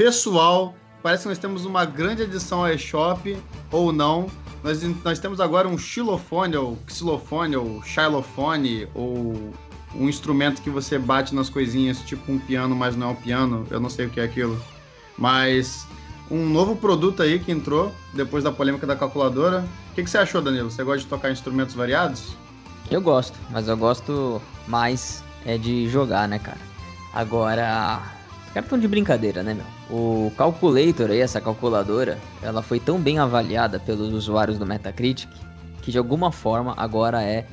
pessoal. Parece que nós temos uma grande adição ao eShop, ou não. Nós, nós temos agora um xilofone, ou xilofone, ou xylofone, ou um instrumento que você bate nas coisinhas, tipo um piano, mas não é um piano. Eu não sei o que é aquilo. Mas um novo produto aí que entrou depois da polêmica da calculadora. O que, que você achou, Danilo? Você gosta de tocar instrumentos variados? Eu gosto, mas eu gosto mais é de jogar, né, cara? Agora, os caras estão de brincadeira, né, meu? O Calculator essa calculadora, ela foi tão bem avaliada pelos usuários do Metacritic que de alguma forma agora é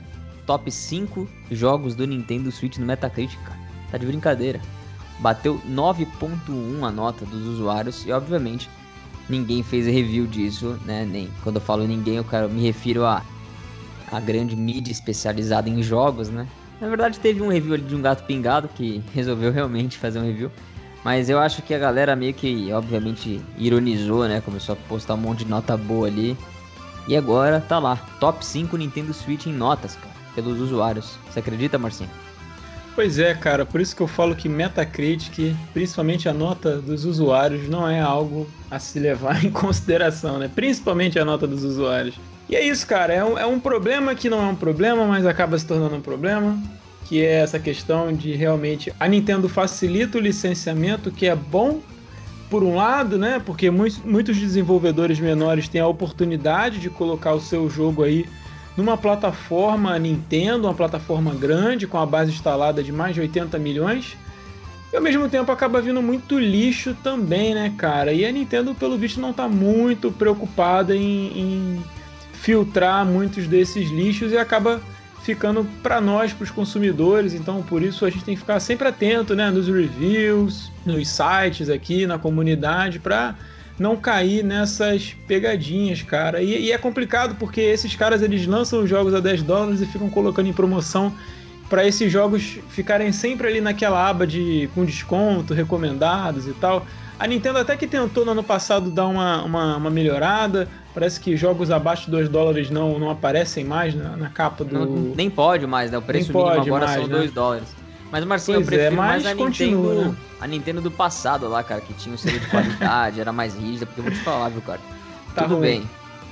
top 5 jogos do Nintendo Switch no Metacritic, cara. Tá de brincadeira. Bateu 9.1 a nota dos usuários e obviamente ninguém fez review disso, né? Nem quando eu falo ninguém, eu quero, me refiro a a grande mídia especializada em jogos, né? Na verdade teve um review ali de um gato pingado que resolveu realmente fazer um review. Mas eu acho que a galera meio que, obviamente, ironizou, né? Começou a postar um monte de nota boa ali. E agora tá lá, top 5 Nintendo Switch em notas, cara pelos usuários. Você acredita, Marcinho? Pois é, cara, por isso que eu falo que Metacritic, principalmente a nota dos usuários, não é algo a se levar em consideração, né? Principalmente a nota dos usuários. E é isso, cara, é um, é um problema que não é um problema, mas acaba se tornando um problema, que é essa questão de realmente a Nintendo facilita o licenciamento, que é bom por um lado, né? Porque muitos, muitos desenvolvedores menores têm a oportunidade de colocar o seu jogo aí numa plataforma Nintendo, uma plataforma grande, com a base instalada de mais de 80 milhões. E ao mesmo tempo acaba vindo muito lixo também, né, cara? E a Nintendo, pelo visto, não está muito preocupada em, em, filtrar muitos desses lixos e acaba ficando para nós, para os consumidores. Então, por isso a gente tem que ficar sempre atento, né, nos reviews, nos sites aqui, na comunidade, para não cair nessas pegadinhas, cara. E, e, é complicado porque esses caras eles lançam os jogos a 10 dólares e ficam colocando em promoção para esses jogos ficarem sempre ali naquela aba de com desconto, recomendados e tal. A Nintendo até que tentou no ano passado dar uma, uma, uma melhorada. Parece que jogos abaixo de 2 dólares não, não aparecem mais na, na capa do. Não, nem pode mais, né? O preço nem mínimo agora mais, são 2 né? dólares. Mas, Marcinho, pois eu prefiro é, mais a continua, Nintendo, né? a Nintendo do passado lá, cara, que tinha um selo de qualidade, era mais rígida, porque eu vou te falar, viu, cara? Tá Tudo ruim. bem.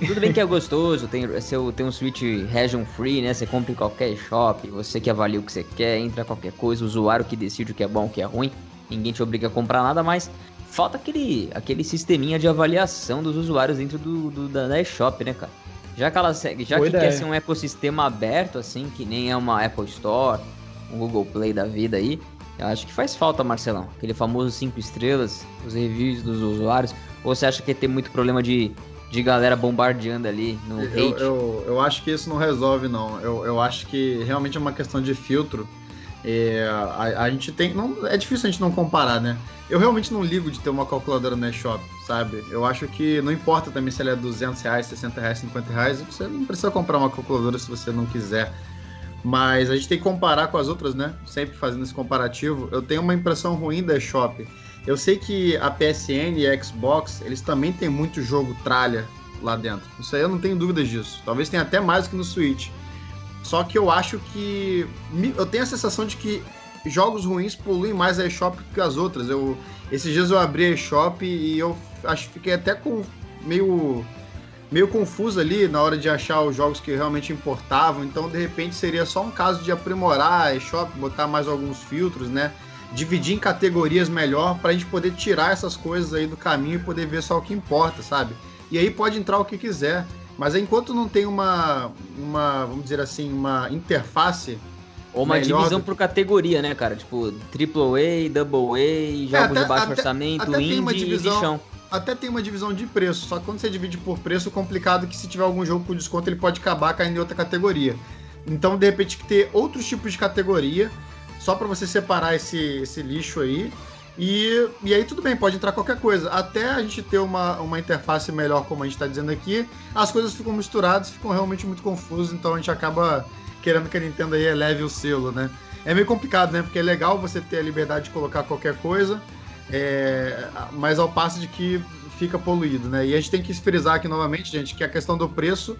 Tudo bem que é gostoso, tem, seu, tem um Switch region free, né? Você compra em qualquer shop, você que avalia o que você quer, entra qualquer coisa, o usuário que decide o que é bom, o que é ruim. Ninguém te obriga a comprar nada, mas falta aquele, aquele sisteminha de avaliação dos usuários dentro do, do da, da eShop, né, cara? Já que ela segue, já que quer ser um ecossistema aberto, assim, que nem é uma Apple Store, um Google Play da vida aí. Eu acho que faz falta, Marcelão. Aquele famoso 5 estrelas, os reviews dos usuários. Ou você acha que ter muito problema de, de galera bombardeando ali no eu, hate? Eu, eu acho que isso não resolve, não. Eu, eu acho que realmente é uma questão de filtro. É, a, a, gente tem. Não, é difícil a gente não comparar, né? Eu realmente não ligo de ter uma calculadora no eShop, sabe? Eu acho que não importa também se ela é 200 reais, 60 reais, 50 reais. Você não precisa comprar uma calculadora se você não quiser. Mas a gente tem que comparar com as outras, né? Sempre fazendo esse comparativo. Eu tenho uma impressão ruim da eShop. Eu sei que a PSN e a Xbox, eles também têm muito jogo tralha lá dentro. Isso aí eu não tenho dúvidas disso. Talvez tenha até mais do que no Switch. Só que eu acho que. Eu tenho a sensação de que jogos ruins poluem mais a eShop que as outras. Eu, esses dias eu abri a eShop e eu acho fiquei até com meio meio confuso ali na hora de achar os jogos que realmente importavam. Então, de repente, seria só um caso de aprimorar a eShop, botar mais alguns filtros, né? Dividir em categorias melhor para a gente poder tirar essas coisas aí do caminho e poder ver só o que importa, sabe? E aí pode entrar o que quiser. Mas enquanto não tem uma, uma vamos dizer assim, uma interface ou uma divisão do... por categoria, né, cara? Tipo, AAA, Double A, é, jogos é, até, de baixo até, orçamento, até indie divisão, e chão até tem uma divisão de preço, só que quando você divide por preço, é complicado que se tiver algum jogo com desconto, ele pode acabar caindo em outra categoria. Então, de repente, que ter outros tipos de categoria, só para você separar esse, esse lixo aí. E, e aí tudo bem, pode entrar qualquer coisa. Até a gente ter uma, uma interface melhor, como a gente está dizendo aqui, as coisas ficam misturadas, ficam realmente muito confusas, então a gente acaba querendo que a Nintendo aí eleve o selo, né? É meio complicado, né? Porque é legal você ter a liberdade de colocar qualquer coisa, é, mas ao passo de que fica poluído, né? E a gente tem que frisar aqui novamente, gente, que a questão do preço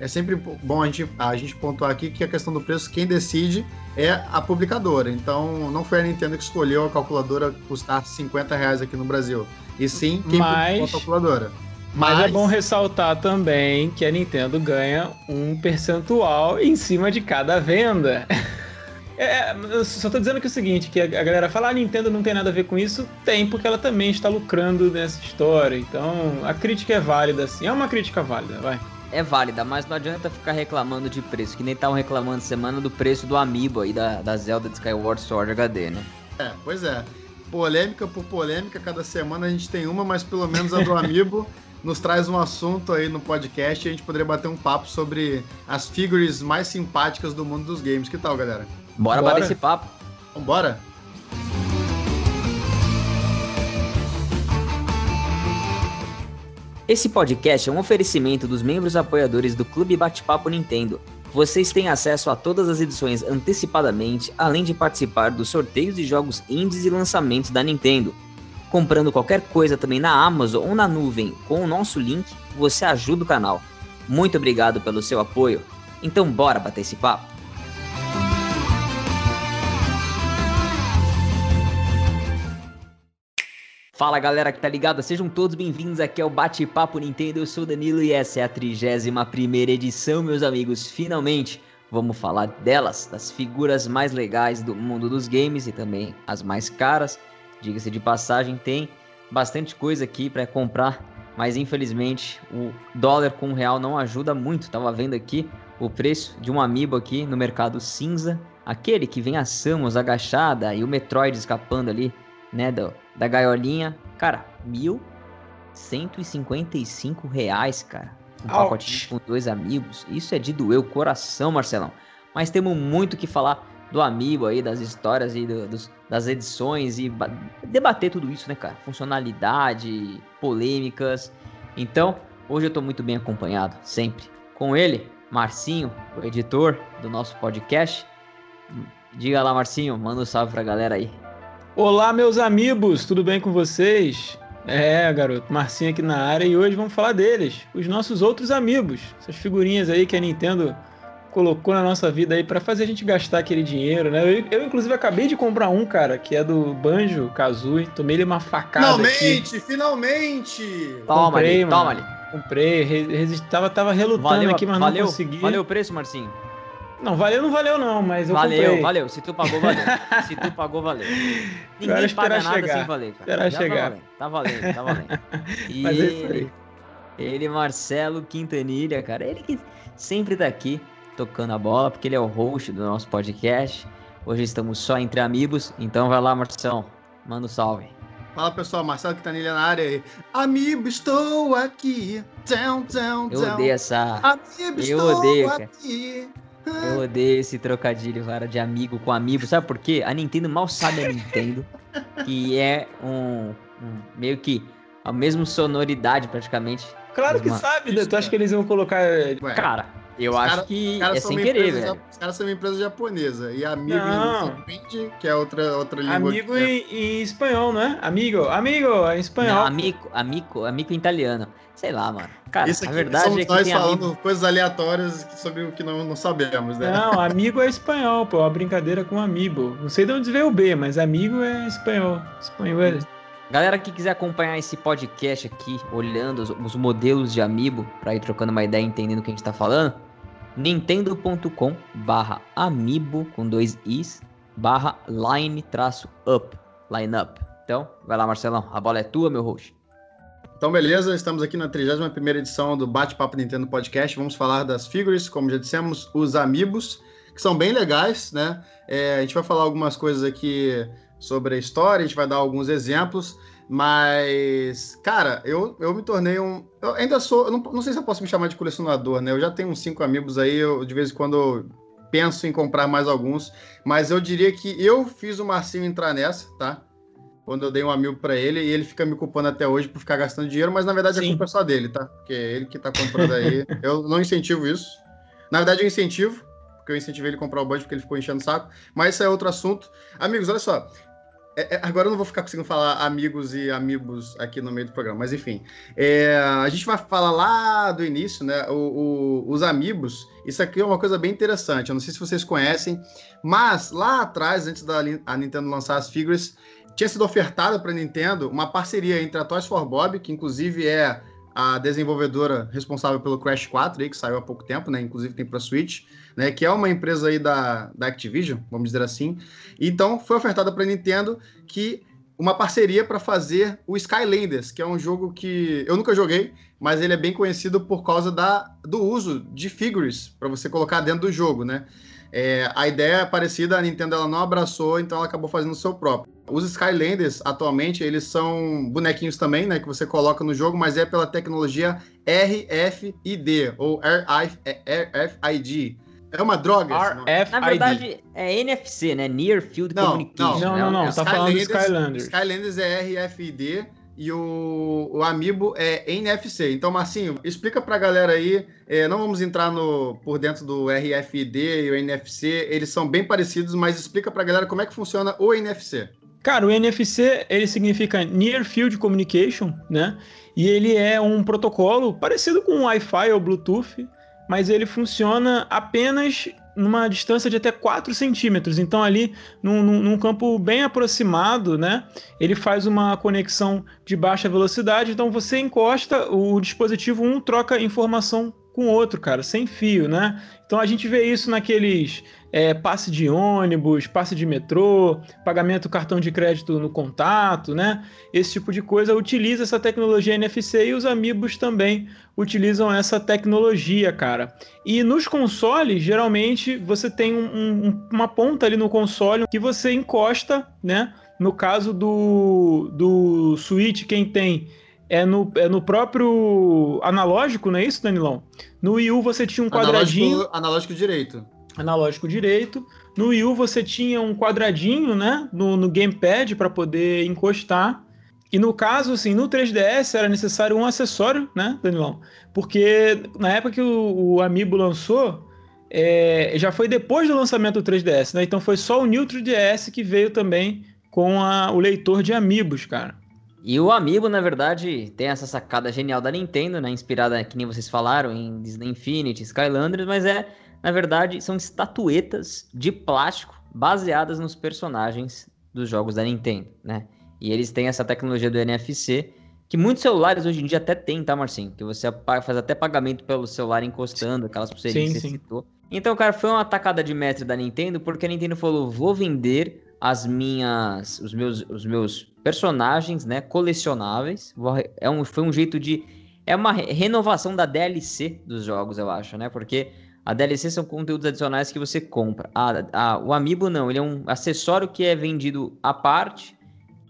é sempre bom a gente, a gente pontuar aqui que a questão do preço, quem decide é a publicadora. Então, não foi a Nintendo que escolheu a calculadora custar 50 reais aqui no Brasil. E sim, quem Mas... a calculadora. Mas, Mas, é bom ressaltar também que a Nintendo ganha um percentual em cima de cada venda. É, eu só tô dizendo que é o seguinte, que a galera fala, ah, a Nintendo não tem nada a ver com isso. Tem, porque ela também está lucrando nessa história. Então, a crítica é válida, assim. É uma crítica válida, vai. É válida, mas não adianta ficar reclamando de preço, que nem estavam reclamando semana do preço do Amiibo aí da, da Zelda de Skyward Sword HD, né? É, pois é. Polêmica por polêmica, cada semana a gente tem uma, mas pelo menos a do Amiibo nos traz um assunto aí no podcast e a gente poderia bater um papo sobre as figures mais simpáticas do mundo dos games. Que tal, galera? Bora, Bora. bater esse papo. Vambora? Esse podcast é um oferecimento dos membros apoiadores do Clube Bate-Papo Nintendo. Vocês têm acesso a todas as edições antecipadamente, além de participar dos sorteios de jogos indies e lançamentos da Nintendo. Comprando qualquer coisa também na Amazon ou na nuvem com o nosso link, você ajuda o canal. Muito obrigado pelo seu apoio. Então bora bater esse papo. Fala galera que tá ligada, sejam todos bem-vindos aqui ao Bate-Papo Nintendo. Eu sou o Danilo e essa é a 31 edição, meus amigos. Finalmente vamos falar delas, das figuras mais legais do mundo dos games e também as mais caras. Diga-se de passagem, tem bastante coisa aqui para comprar, mas infelizmente o dólar com o real não ajuda muito. Tava vendo aqui o preço de um amiibo aqui no mercado cinza, aquele que vem a Samus agachada e o Metroid escapando ali, né, do da gaiolinha. Cara, mil cento e cinquenta e cinco reais, cara. Um pacotinho com dois amigos. Isso é de doer o coração, Marcelão. Mas temos muito que falar do amigo aí, das histórias e do, dos, das edições e debater tudo isso, né, cara? Funcionalidade, polêmicas. Então, hoje eu tô muito bem acompanhado, sempre. Com ele, Marcinho, o editor do nosso podcast. Diga lá, Marcinho, manda um salve pra galera aí. Olá, meus amigos, tudo bem com vocês? É, garoto, Marcinho aqui na área e hoje vamos falar deles, os nossos outros amigos, essas figurinhas aí que a Nintendo colocou na nossa vida aí para fazer a gente gastar aquele dinheiro, né? Eu, eu, inclusive acabei de comprar um, cara, que é do Banjo Kazooie, tomei ele uma facada Finalmente, aqui. finalmente. Toma comprei, ali, toma ali. Comprei, resistava, tava relutando valeu, aqui, mas valeu, não consegui. Valeu o preço, Marcinho? Não, valeu, não valeu, não, mas eu valeu, comprei. Valeu, Se tu pagou, valeu. Se tu pagou, valeu. Ninguém paga nada chegar. sem valer, cara. Esperar Já chegar. Tá valendo, tá valendo. Tá valendo. E mas ele, ele, Marcelo Quintanilha, cara, ele que sempre tá aqui tocando a bola, porque ele é o host do nosso podcast. Hoje estamos só entre amigos, então vai lá, Marção, manda um salve. Fala pessoal, Marcelo Quintanilha na área aí. Amigo, estou aqui. Down, down. Eu odeio essa. Amigo, eu estou odeio, aqui. Cara. Eu odeio esse trocadilho, cara, de amigo com amigo. Sabe por quê? A Nintendo mal sabe a Nintendo, que é um, um meio que a mesma sonoridade praticamente. Claro que sabe, né? Tu acha que eles iam colocar. Ué, cara, eu os acho cara, que é sem querer, velho. Os caras são uma empresa japonesa. E amigo não. em que é outra, outra língua. Amigo em, em, espanhol, não é? Amigo, amigo, em espanhol. Não, amigo, amigo, amigo em italiano. Sei lá, mano. Cara, Isso aqui, a verdade é que nós falando amigo... coisas aleatórias sobre o que não, não sabemos, né? Não, amigo é espanhol, pô. Uma brincadeira com amigo. Não sei de onde veio o B, mas amigo é espanhol. Espanhol é... Galera que quiser acompanhar esse podcast aqui, olhando os, os modelos de amiibo, para ir trocando uma ideia e entendendo o que a gente tá falando, nintendo.com barra amiibo com dois is barra line traço up, line up. Então, vai lá Marcelão, a bola é tua, meu host. Então, beleza, estamos aqui na 31 edição do Bate-Papo Nintendo Podcast. Vamos falar das figures, como já dissemos, os amigos, que são bem legais, né? É, a gente vai falar algumas coisas aqui sobre a história, a gente vai dar alguns exemplos, mas, cara, eu, eu me tornei um. Eu ainda sou. Eu não, não sei se eu posso me chamar de colecionador, né? Eu já tenho uns cinco amigos aí, eu, de vez em quando penso em comprar mais alguns, mas eu diria que eu fiz o Marcinho entrar nessa, tá? quando eu dei um amigo para ele e ele fica me culpando até hoje por ficar gastando dinheiro, mas na verdade Sim. a culpa é só dele, tá? Porque é ele que tá comprando aí. eu não incentivo isso. Na verdade, eu incentivo, porque eu incentivei ele a comprar o budget porque ele ficou enchendo o saco. Mas isso é outro assunto. Amigos, olha só. É, é, agora eu não vou ficar conseguindo falar amigos e amigos aqui no meio do programa, mas enfim. É, a gente vai falar lá do início, né? O, o, os amigos. Isso aqui é uma coisa bem interessante. Eu não sei se vocês conhecem, mas lá atrás, antes da a Nintendo lançar as figuras, tinha sido ofertada para a Nintendo uma parceria entre a Toys for Bob, que inclusive é a desenvolvedora responsável pelo Crash 4, aí, que saiu há pouco tempo, né? Inclusive tem para Switch, né? Que é uma empresa aí da, da Activision, vamos dizer assim. Então foi ofertada para Nintendo que uma parceria para fazer o Skylanders, que é um jogo que eu nunca joguei, mas ele é bem conhecido por causa da, do uso de figures para você colocar dentro do jogo, né? É, a ideia é parecida, a Nintendo ela não abraçou, então ela acabou fazendo o seu próprio. Os Skylanders, atualmente, eles são bonequinhos também, né? Que você coloca no jogo, mas é pela tecnologia RFID, ou RFID. É uma droga? RFID. Na verdade, é NFC, né? Near Field não, Communication. Não, não, não. não. É tá falando do Skylanders. Skylanders é RFID e o, o Amiibo é NFC. Então, Marcinho, explica pra galera aí. É, não vamos entrar no, por dentro do RFID e o NFC. Eles são bem parecidos, mas explica pra galera como é que funciona o NFC. Cara, o NFC ele significa Near Field Communication, né? E ele é um protocolo parecido com Wi-Fi ou Bluetooth, mas ele funciona apenas numa distância de até 4 centímetros. Então, ali, num, num, campo bem aproximado, né? Ele faz uma conexão de baixa velocidade. Então, você encosta, o dispositivo um troca informação com outro, cara, sem fio, né? Então, a gente vê isso naqueles é, passe de ônibus, passe de metrô, pagamento cartão de crédito no contato, né? Esse tipo de coisa utiliza essa tecnologia NFC e os amigos também utilizam essa tecnologia, cara. E nos consoles, geralmente, você tem um, um, uma ponta ali no console que você encosta, né? No caso do, do Switch, quem tem é no, é no próprio analógico, não é isso, Danilão? No Wii U você tinha um quadradinho. Analógico, analógico direito analógico direito. No Wii U você tinha um quadradinho, né, no, no gamepad para poder encostar. E no caso, assim, no 3DS era necessário um acessório, né, Danilão? Porque na época que o, o Amiibo lançou, é, já foi depois do lançamento do 3DS, né? Então foi só o New 3DS que veio também com a, o leitor de Amiibos, cara. E o Amiibo, na verdade, tem essa sacada genial da Nintendo, né? Inspirada, que nem vocês falaram, em Disney Infinity, Skylanders, mas é na verdade, são estatuetas de plástico baseadas nos personagens dos jogos da Nintendo, né? E eles têm essa tecnologia do NFC, que muitos celulares hoje em dia até tem, tá, Marcinho? Que você faz até pagamento pelo celular encostando, aquelas pulseirinhas que você citou. Então, cara, foi uma atacada de mestre da Nintendo, porque a Nintendo falou: vou vender as minhas. os meus, os meus personagens, né? Colecionáveis. É um, foi um jeito de. É uma renovação da DLC dos jogos, eu acho, né? Porque a DLC são conteúdos adicionais que você compra. Ah, ah, o Amiibo não, ele é um acessório que é vendido à parte,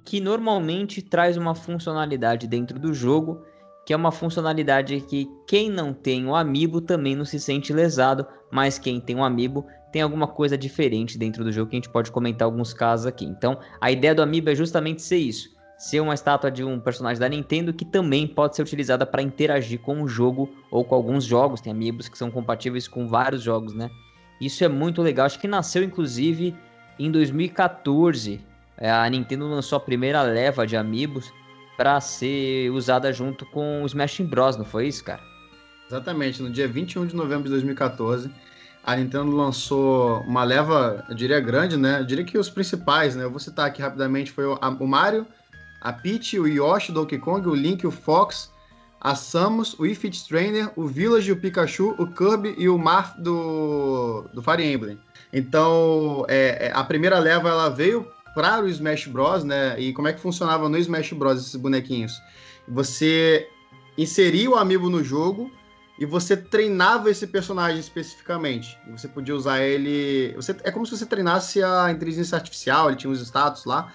que normalmente traz uma funcionalidade dentro do jogo, que é uma funcionalidade que quem não tem o Amiibo também não se sente lesado, mas quem tem o Amiibo tem alguma coisa diferente dentro do jogo que a gente pode comentar alguns casos aqui. Então, a ideia do Amiibo é justamente ser isso ser uma estátua de um personagem da Nintendo que também pode ser utilizada para interagir com o jogo ou com alguns jogos. Tem amigos que são compatíveis com vários jogos, né? Isso é muito legal. Acho que nasceu inclusive em 2014. É, a Nintendo lançou a primeira leva de amigos para ser usada junto com o Smash Bros, não foi isso, cara? Exatamente, no dia 21 de novembro de 2014, a Nintendo lançou uma leva, eu diria grande, né? Eu diria que os principais, né? Eu vou citar aqui rapidamente, foi o Mario, a Peach, o Yoshi, o Donkey Kong, o Link, o Fox, a Samus, o Ifit Trainer, o Village, o Pikachu, o Kirby e o Marth do, do Fire Emblem. Então, é, é, a primeira leva ela veio para o Smash Bros, né? E como é que funcionava no Smash Bros esses bonequinhos? Você inseria o amiibo no jogo e você treinava esse personagem especificamente. Você podia usar ele. Você, é como se você treinasse a inteligência artificial, ele tinha os status lá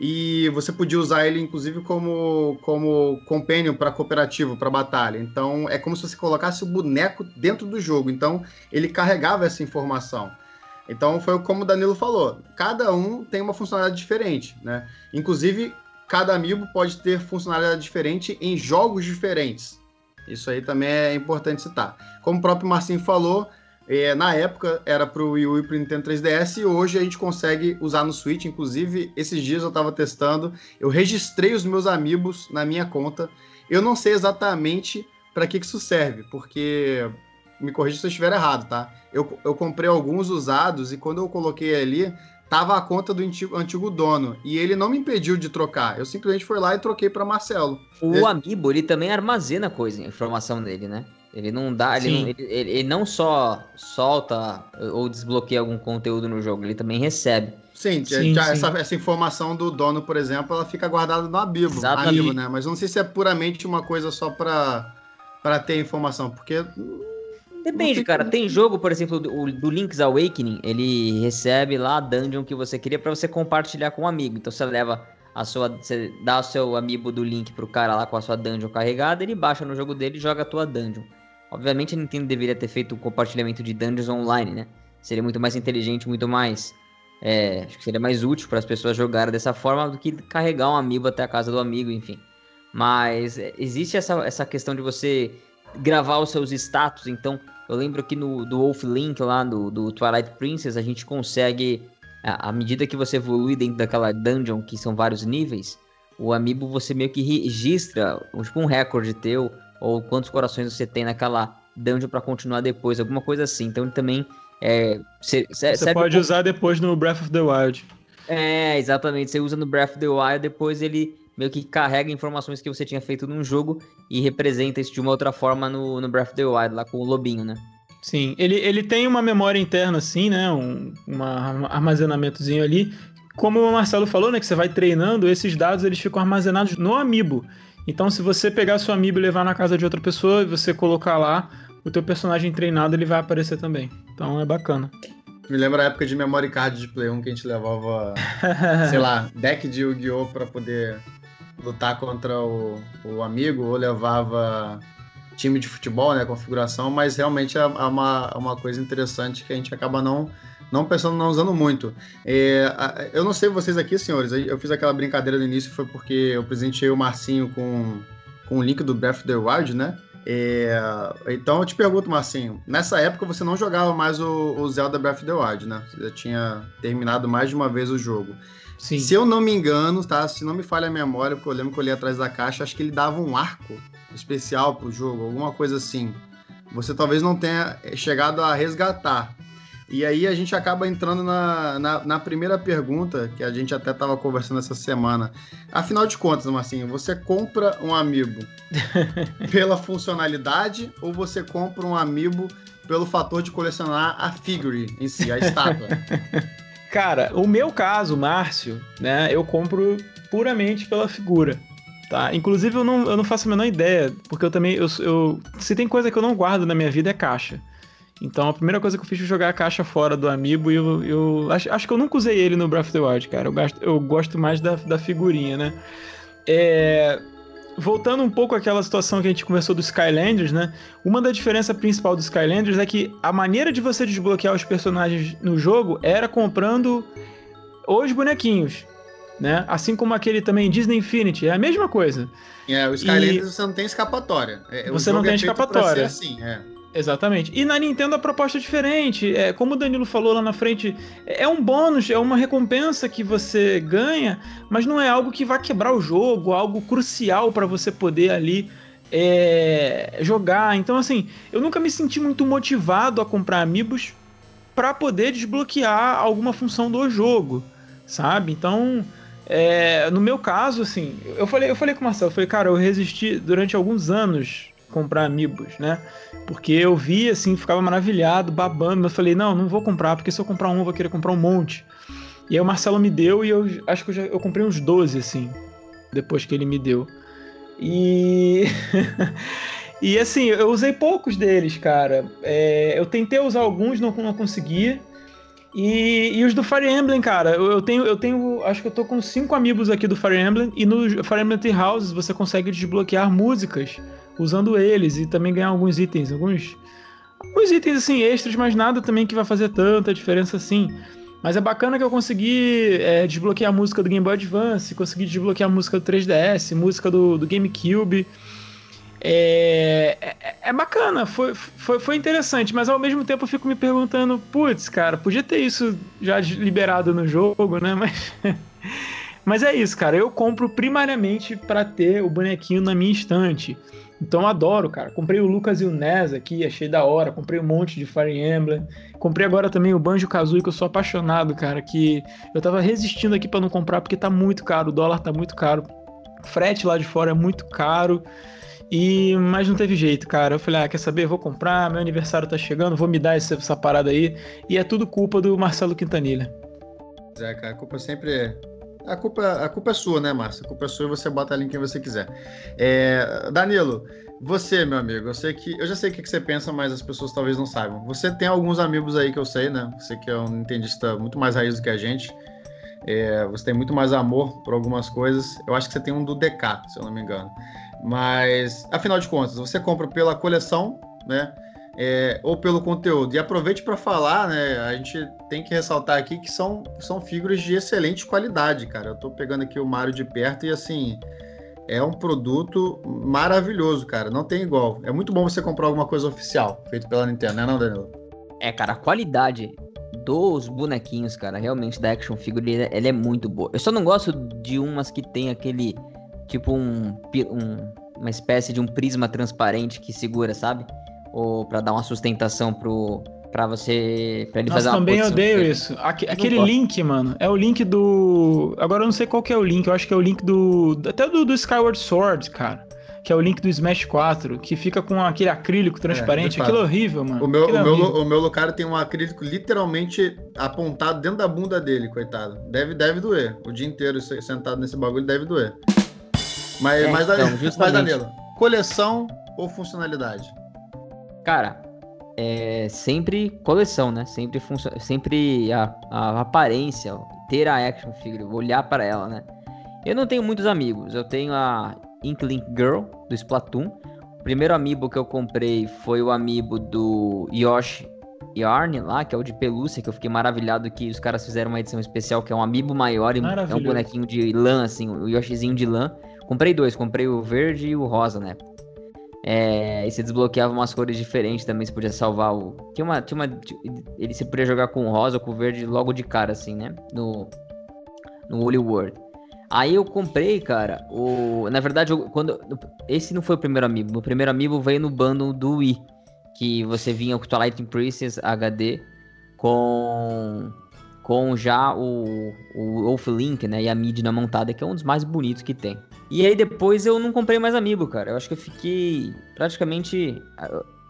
e você podia usar ele inclusive como como companion para cooperativo, para batalha. Então é como se você colocasse o boneco dentro do jogo. Então ele carregava essa informação. Então foi como o Danilo falou, cada um tem uma funcionalidade diferente, né? Inclusive cada amiibo pode ter funcionalidade diferente em jogos diferentes. Isso aí também é importante citar. Como o próprio Marcinho falou, É, na época era pro Wii U e pro Nintendo 3DS e hoje a gente consegue usar no Switch. Inclusive, esses dias eu tava testando, eu registrei os meus amigos na minha conta. Eu não sei exatamente para que, que isso serve, porque me corrija se eu estiver errado, tá? Eu, eu comprei alguns usados e quando eu coloquei ali, tava a conta do antigo, antigo, dono. E ele não me impediu de trocar. Eu simplesmente fui lá e troquei para Marcelo. O ele... Amiibo, ele também armazena coisa, informação dele, né? Ele não dá, ele não, ele, ele, ele não, só solta ou desbloqueia algum conteúdo no jogo, ele também recebe. Sim, sim, já, sim. Essa, essa, informação do dono, por exemplo, ela fica guardada no Amiibo, Amiibo, né? Mas eu não sei se é puramente uma coisa só para para ter informação, porque Depende, cara. Tem jogo, por exemplo, do, do, Link's Awakening, ele recebe lá a dungeon que você queria para você compartilhar com um amigo. Então você leva a sua. Você dá o seu amiibo do Link pro cara lá com a sua dungeon carregada, ele baixa no jogo dele e joga a tua dungeon. Obviamente a Nintendo deveria ter feito o compartilhamento de dungeons online, né? Seria muito mais inteligente, muito mais. É, acho que seria mais útil para as pessoas jogarem dessa forma do que carregar um amiibo até a casa do amigo, enfim. Mas é, existe essa, essa questão de você gravar os seus status. Então, eu lembro que no do Wolf Link lá do, do Twilight Princess, a gente consegue, à medida que você evolui dentro daquela dungeon, que são vários níveis, o amiibo você meio que registra, tipo um recorde teu, ou quantos corações você tem naquela dungeon para continuar depois, alguma coisa assim. Então ele também é, cê, cê, você pode usar depois no Breath of the Wild. É, exatamente. Você usa no Breath of the Wild, depois ele meio que carrega informações que você tinha feito num jogo e representa isso de uma outra forma no, no Breath of the Wild, lá com o lobinho, né? Sim, ele, ele tem uma memória interna, assim, né? Um, um armazenamentozinho ali. Como o Marcelo falou, né? Que você vai treinando, esses dados eles ficam armazenados no Amiibo. Então, se você pegar seu Amiibo e levar na casa de outra pessoa e você colocar lá, o teu personagem treinado ele vai aparecer também. Então é bacana. Me lembra a época de memory card de Play 1 que a gente levava, sei lá, deck de Yu-Gi-Oh! pra poder lutar contra o, o amigo ou levava time de futebol, né, configuração, mas realmente é, é uma, é uma coisa interessante que a gente acaba não não pensando, não usando muito. É, eu não sei vocês aqui, senhores, eu fiz aquela brincadeira no início, foi porque eu presenteei o Marcinho com, com o link do Breath of the Wild, né? É, então eu te pergunto, Marcinho, nessa época você não jogava mais o, o Zelda Breath of the Wild, né? Você já tinha terminado mais de uma vez o jogo. Sim. Se eu não me engano, tá? Se não me falha a memória, porque eu lembro que eu li atrás da caixa, acho que ele dava um arco especial pro jogo, alguma coisa assim. Você talvez não tenha chegado a resgatar. E aí a gente acaba entrando na, na, na primeira pergunta, que a gente até estava conversando essa semana. Afinal de contas, Marcinho, você compra um amiibo pela funcionalidade ou você compra um amiibo pelo fator de colecionar a figure em si, a estátua? Cara, o meu caso, Márcio, né, eu compro puramente pela figura. Tá? Inclusive, eu não, eu não faço a menor ideia, porque eu também. Eu, eu, se tem coisa que eu não guardo na minha vida é caixa. Então a primeira coisa que eu fiz foi jogar a caixa fora do Amiibo e eu, eu acho, acho que eu nunca usei ele no Breath of the Wild, cara. Eu, gasto, eu gosto mais da, da figurinha, né? É, voltando um pouco àquela situação que a gente conversou do Skylanders, né? Uma da diferença principal do Skylanders é que a maneira de você desbloquear os personagens no jogo era comprando os bonequinhos, né? Assim como aquele também Disney Infinity, é a mesma coisa. É, o Skylanders e... você não tem escapatória. É, você não tem é escapatória. Assim, é. Exatamente. E na Nintendo a proposta é diferente. É, como o Danilo falou lá na frente, é um bônus, é uma recompensa que você ganha, mas não é algo que vai quebrar o jogo, algo crucial para você poder ali é, jogar. Então, assim, eu nunca me senti muito motivado a comprar amigos para poder desbloquear alguma função do jogo, sabe? Então, é, no meu caso, assim, eu falei, eu falei com o Marcelo, eu falei, cara, eu resisti durante alguns anos comprar amigos, né? Porque eu vi assim, ficava maravilhado, babando, eu falei, não, não vou comprar, porque se eu comprar um, eu vou querer comprar um monte. E aí o Marcelo me deu e eu acho que eu, já, eu comprei uns 12, assim, depois que ele me deu. E. e assim, eu usei poucos deles, cara. É, eu tentei usar alguns, não, não consegui. E, e, os do Fire Emblem, cara, eu, eu, tenho, eu tenho, acho que eu tô com cinco amigos aqui do Fire Emblem e no Fire Emblem Three Houses você consegue desbloquear músicas usando eles e também ganhar alguns itens, alguns, alguns itens assim extras, mas nada também que vai fazer tanta diferença assim. Mas é bacana que eu consegui é, desbloquear a música do Game Boy Advance, consegui desbloquear a música do 3DS, música do, do GameCube. É, é, é, bacana, foi, foi, foi interessante, mas ao mesmo tempo eu fico me perguntando, putz, cara, podia ter isso já liberado no jogo, né? Mas, mas é isso, cara. Eu compro primariamente para ter o bonequinho na minha estante. Então adoro, cara. Comprei o Lucas e o Ness aqui, achei da hora. Comprei um monte de Fire Emblem. Comprei agora também o Banjo Kazooie, que eu sou apaixonado, cara. Que eu tava resistindo aqui para não comprar porque tá muito caro, o dólar tá muito caro. O frete lá de fora é muito caro. E, mas não teve jeito, cara. Eu falei, ah, quer saber? Vou comprar, meu aniversário tá chegando, vou me dar essa, essa parada aí. E é tudo culpa do Marcelo Quintanilha. É, cara, a culpa sempre é. A culpa, a culpa é sua, né, Márcio? A culpa é sua e você bota ali em quem você quiser. É, Danilo, você, meu amigo, eu sei que. Eu já sei o que você pensa, mas as pessoas talvez não saibam. Você tem alguns amigos aí que eu sei, né? Você que é um nintendista muito mais raiz do que a gente. É, você tem muito mais amor por algumas coisas. Eu acho que você tem um do DK, se eu não me engano. Mas, afinal de contas, você compra pela coleção, né? É, ou pelo conteúdo. E aproveite para falar, né? A gente tem que ressaltar aqui que são, são figuras de excelente qualidade, cara. Eu estou pegando aqui o Mario de perto e assim. É um produto maravilhoso, cara. Não tem igual. É muito bom você comprar alguma coisa oficial, feito pela Nintendo, né, não, Danilo? É, cara, a qualidade dos bonequinhos, cara, realmente da action figure, ela é muito boa. Eu só não gosto de umas que tem aquele tipo um, um, uma espécie de um prisma transparente que segura, sabe? Ou para dar uma sustentação pro para você para ele Nossa, fazer uma também odeio isso. Aque, aquele link, mano, é o link do agora eu não sei qual que é o link, eu acho que é o link do até do, do Skyward Sword, cara que é o link do Smash 4, que fica com aquele acrílico transparente. É, Aquilo é horrível, mano. O meu, o, é meu, o meu Lucario tem um acrílico literalmente apontado dentro da bunda dele, coitado. Deve, deve doer. O dia inteiro sentado nesse bagulho deve doer. Mas, é, mas, então, mas Danilo, coleção ou funcionalidade? Cara, é sempre coleção, né? Sempre, sempre a, a aparência, ter a action figure, olhar para ela, né? Eu não tenho muitos amigos. Eu tenho a Inklink Girl do Splatoon. O primeiro amiibo que eu comprei foi o amiibo do Yoshi Yarn lá, que é o de pelúcia, que eu fiquei maravilhado que os caras fizeram uma edição especial, que é um amiibo maior e é um bonequinho de lã, assim, o Yoshizinho de lã. Comprei dois, comprei o verde e o rosa, né? É, e você desbloqueava umas cores diferentes também, você podia salvar o. Tinha uma. Tinha uma ele você podia jogar com rosa ou com verde logo de cara, assim, né? No. No Holy World. Aí eu comprei, cara, o. Na verdade, eu, quando. Esse não foi o primeiro amiibo. O primeiro amiibo veio no bundle do Wii. Que você vinha com Twilight Princess HD com com já o, o Wolf Link, né, e a Midna montada, que é um dos mais bonitos que tem. E aí depois eu não comprei mais amiibo, cara. Eu acho que eu fiquei praticamente.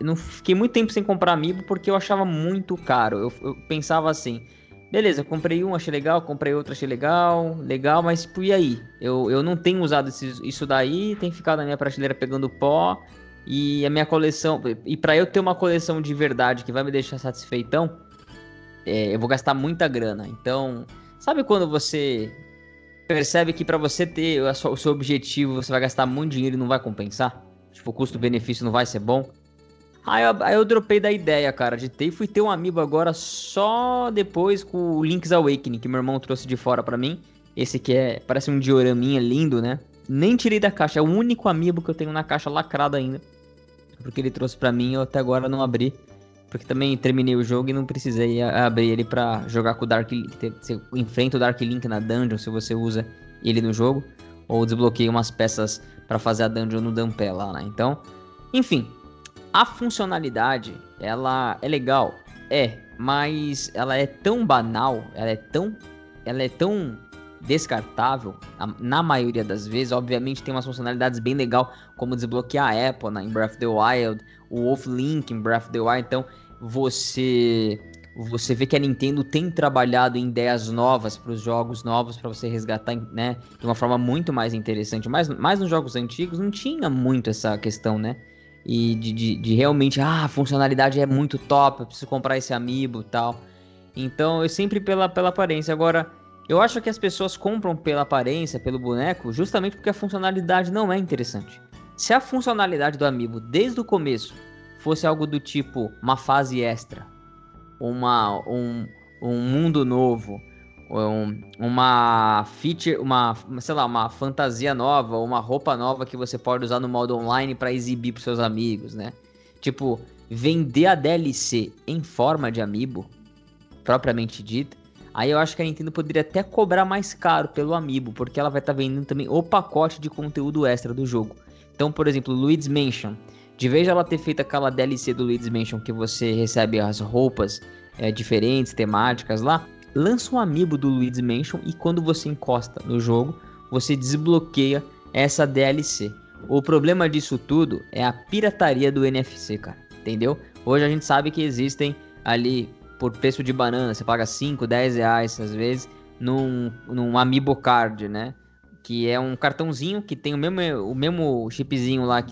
Eu não fiquei muito tempo sem comprar amiibo porque eu achava muito caro. Eu, eu pensava assim. Beleza, comprei um, achei legal, comprei outro, achei legal, legal, mas tipo, e aí? Eu, eu não tenho usado isso daí, tem ficado na minha prateleira pegando pó, e a minha coleção. E para eu ter uma coleção de verdade que vai me deixar satisfeitão, é, eu vou gastar muita grana. Então, sabe quando você percebe que para você ter o seu objetivo você vai gastar muito dinheiro e não vai compensar? Tipo, o custo-benefício não vai ser bom? Aí eu, aí eu dropei da ideia, cara, de ter e fui ter um amigo agora só depois com o Link's Awakening, que meu irmão trouxe de fora para mim. Esse que é, parece um dioraminha lindo, né? Nem tirei da caixa, é o único amigo que eu tenho na caixa lacrada ainda. Porque ele trouxe para mim, eu até agora não abri. Porque também terminei o jogo e não precisei abrir ele para jogar com o Dark Link. Você enfrenta o Dark Link na dungeon se você usa ele no jogo. Ou desbloqueia umas peças para fazer a dungeon no Dampé lá, né? Então, enfim. A funcionalidade, ela é legal. É, mas ela é tão banal, ela é tão... Ela é tão descartável na maioria das vezes. Obviamente tem umas funcionalidades bem legal, como desbloquear a Apple né, em Breath of the Wild, o Wolf Link em Breath of the Wild. Então você você vê que a Nintendo tem trabalhado em ideias novas para os jogos novos para você resgatar, né, de uma forma muito mais interessante. Mas mais nos jogos antigos não tinha muito essa questão, né? E de, de, de realmente, ah, a funcionalidade é muito top, eu preciso comprar esse amiibo tal. Então, eu sempre pela, pela aparência. Agora, eu acho que as pessoas compram pela aparência, pelo boneco, justamente porque a funcionalidade não é interessante. Se a funcionalidade do amiibo desde o começo fosse algo do tipo uma fase extra, uma, um, um mundo novo, um, uma feature, uma, sei lá, uma fantasia nova, uma roupa nova que você pode usar no modo online para exibir para seus amigos, né? Tipo, vender a DLC em forma de amiibo, propriamente dita, aí eu acho que a Nintendo poderia até cobrar mais caro pelo amiibo, porque ela vai estar tá vendendo também o pacote de conteúdo extra do jogo. Então, por exemplo, Luigi's Mansion, de vez ela ter feito aquela DLC do Luigi's Mansion que você recebe as roupas é, diferentes, temáticas lá, lança um amiibo do Luigi's Mansion e quando você encosta no jogo, você desbloqueia essa DLC. O problema disso tudo é a pirataria do NFC, cara. Entendeu? Hoje a gente sabe que existem ali, por preço de banana, você paga 5, 10 reais às vezes, num, num Amiibo Card, né? Que é um cartãozinho que tem o mesmo, o mesmo chipzinho lá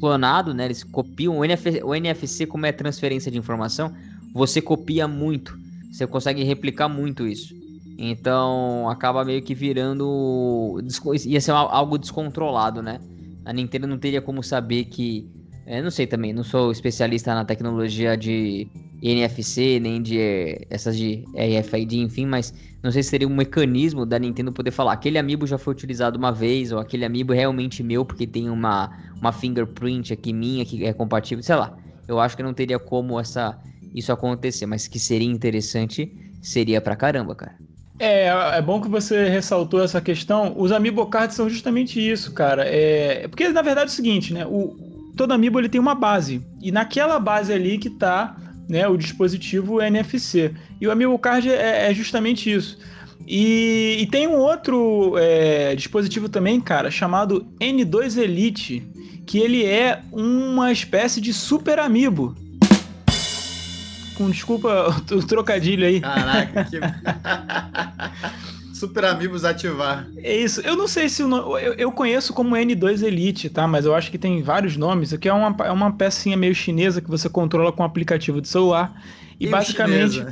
clonado, né? Eles copiam o NFC, o NFC, como é transferência de informação, você copia muito você consegue replicar muito isso. Então acaba meio que virando. ia ser algo descontrolado, né? A Nintendo não teria como saber que. Eu não sei também, não sou especialista na tecnologia de NFC, nem de essas de RFID, enfim, mas não sei se seria um mecanismo da Nintendo poder falar aquele amiibo já foi utilizado uma vez, ou aquele amiibo é realmente meu porque tem uma, uma fingerprint aqui minha que é compatível, sei lá. Eu acho que não teria como essa isso acontecer, mas que seria interessante, seria pra caramba, cara. É, é bom que você ressaltou essa questão. Os Amiibo Cards são justamente isso, cara. É, porque na verdade é o seguinte, né? O, todo Amiibo ele tem uma base. E naquela base ali que tá né, o dispositivo NFC. E o Amiibo Card é, é justamente isso. E, e, tem um outro é, dispositivo também, cara, chamado N2 Elite, que ele é uma espécie de super amiibo com desculpa o trocadilho aí. Caraca, que. Super Amigos ativar. É isso. Eu não sei se o nome, eu, eu, conheço como N2 Elite, tá? Mas eu acho que tem vários nomes. Aqui é uma, é uma pecinha meio chinesa que você controla com um aplicativo de celular. E basicamente.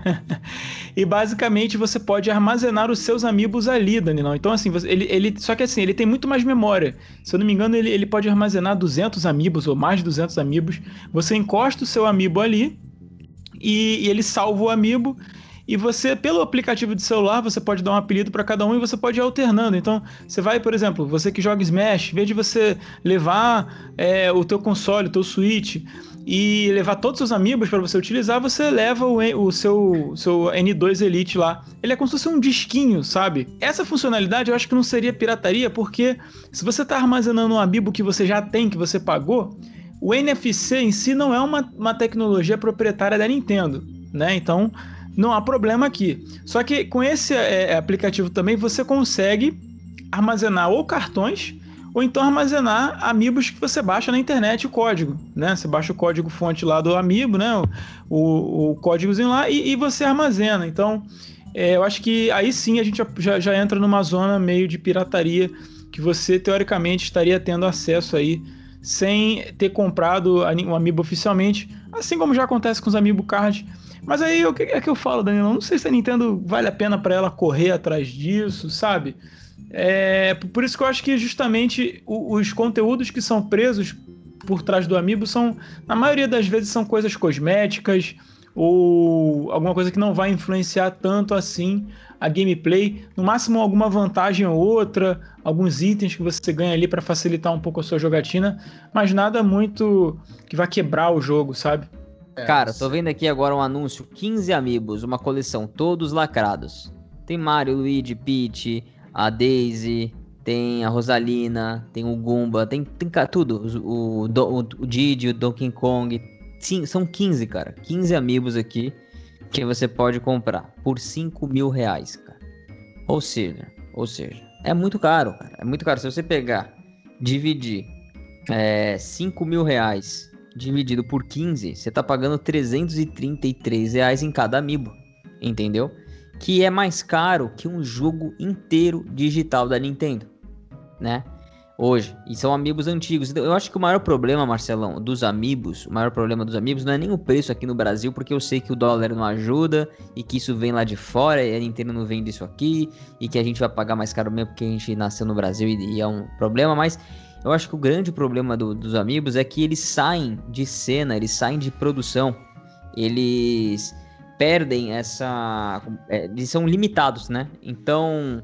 e basicamente você pode armazenar os seus amigos ali, Danilão. Então, assim, você, ele, ele. Só que assim, ele tem muito mais memória. Se eu não me engano, ele, ele pode armazenar 200 amigos ou mais de 200 amigos. Você encosta o seu amigo ali e, e ele salva o amiibo. E você, pelo aplicativo de celular, você pode dar um apelido para cada um e você pode ir alternando. Então, você vai, por exemplo, você que joga Smash, em vez de você levar é, o teu console, o teu Switch e levar todos os amigos para você utilizar, você leva o, o seu, seu N2 Elite lá. Ele é como se fosse um disquinho, sabe? Essa funcionalidade eu acho que não seria pirataria, porque se você está armazenando um amiibo que você já tem, que você pagou, o NFC em si não é uma, uma tecnologia proprietária da Nintendo, né? Então não há problema aqui. Só que com esse é, aplicativo também você consegue armazenar ou cartões ou então armazenar amigos que você baixa na internet o código, né? Você baixa o código fonte lá do amiibo, né? O, o códigozinho lá e, e você armazena. Então, é, eu acho que aí sim a gente já, já entra numa zona meio de pirataria que você teoricamente estaria tendo acesso aí sem ter comprado um amiibo oficialmente, assim como já acontece com os amiibo card. Mas aí o que é que eu falo, Danilo? Não sei se a Nintendo vale a pena para ela correr atrás disso, sabe? É, por isso que eu acho que justamente os conteúdos que são presos por trás do amiibo são, na maioria das vezes, são coisas cosméticas ou alguma coisa que não vai influenciar tanto assim a gameplay, no máximo alguma vantagem ou outra, alguns itens que você ganha ali para facilitar um pouco a sua jogatina, mas nada muito que vai quebrar o jogo, sabe? É, Cara, tô vendo aqui agora um anúncio, 15 amigos, uma coleção, todos lacrados. Tem Mario, Luigi, Peach, a Daisy, tem a Rosalina, tem o Goomba, tem, tem tudo. O, o, o, o Didi, o Donkey Kong. Sim, são 15, cara. 15 amigos aqui que você pode comprar por 5 mil reais, cara. Ou seja, ou seja, é muito caro, cara. É muito caro. Se você pegar, dividir é, 5 mil reais dividido por 15, você tá pagando 333 reais em cada amiibo, entendeu? Que é mais caro que um jogo inteiro digital da Nintendo, né? hoje. E são amigos antigos. Então, eu acho que o maior problema, Marcelão, dos amigos, o maior problema dos amigos não é nem o preço aqui no Brasil, porque eu sei que o dólar não ajuda e que isso vem lá de fora e a Nintendo não vende isso aqui e que a gente vai pagar mais caro mesmo porque a gente nasceu no Brasil e, e é um problema, mas eu acho que o grande problema do, dos amigos é que eles saem de cena, eles saem de produção, eles perdem essa. É, eles são limitados, né? Então.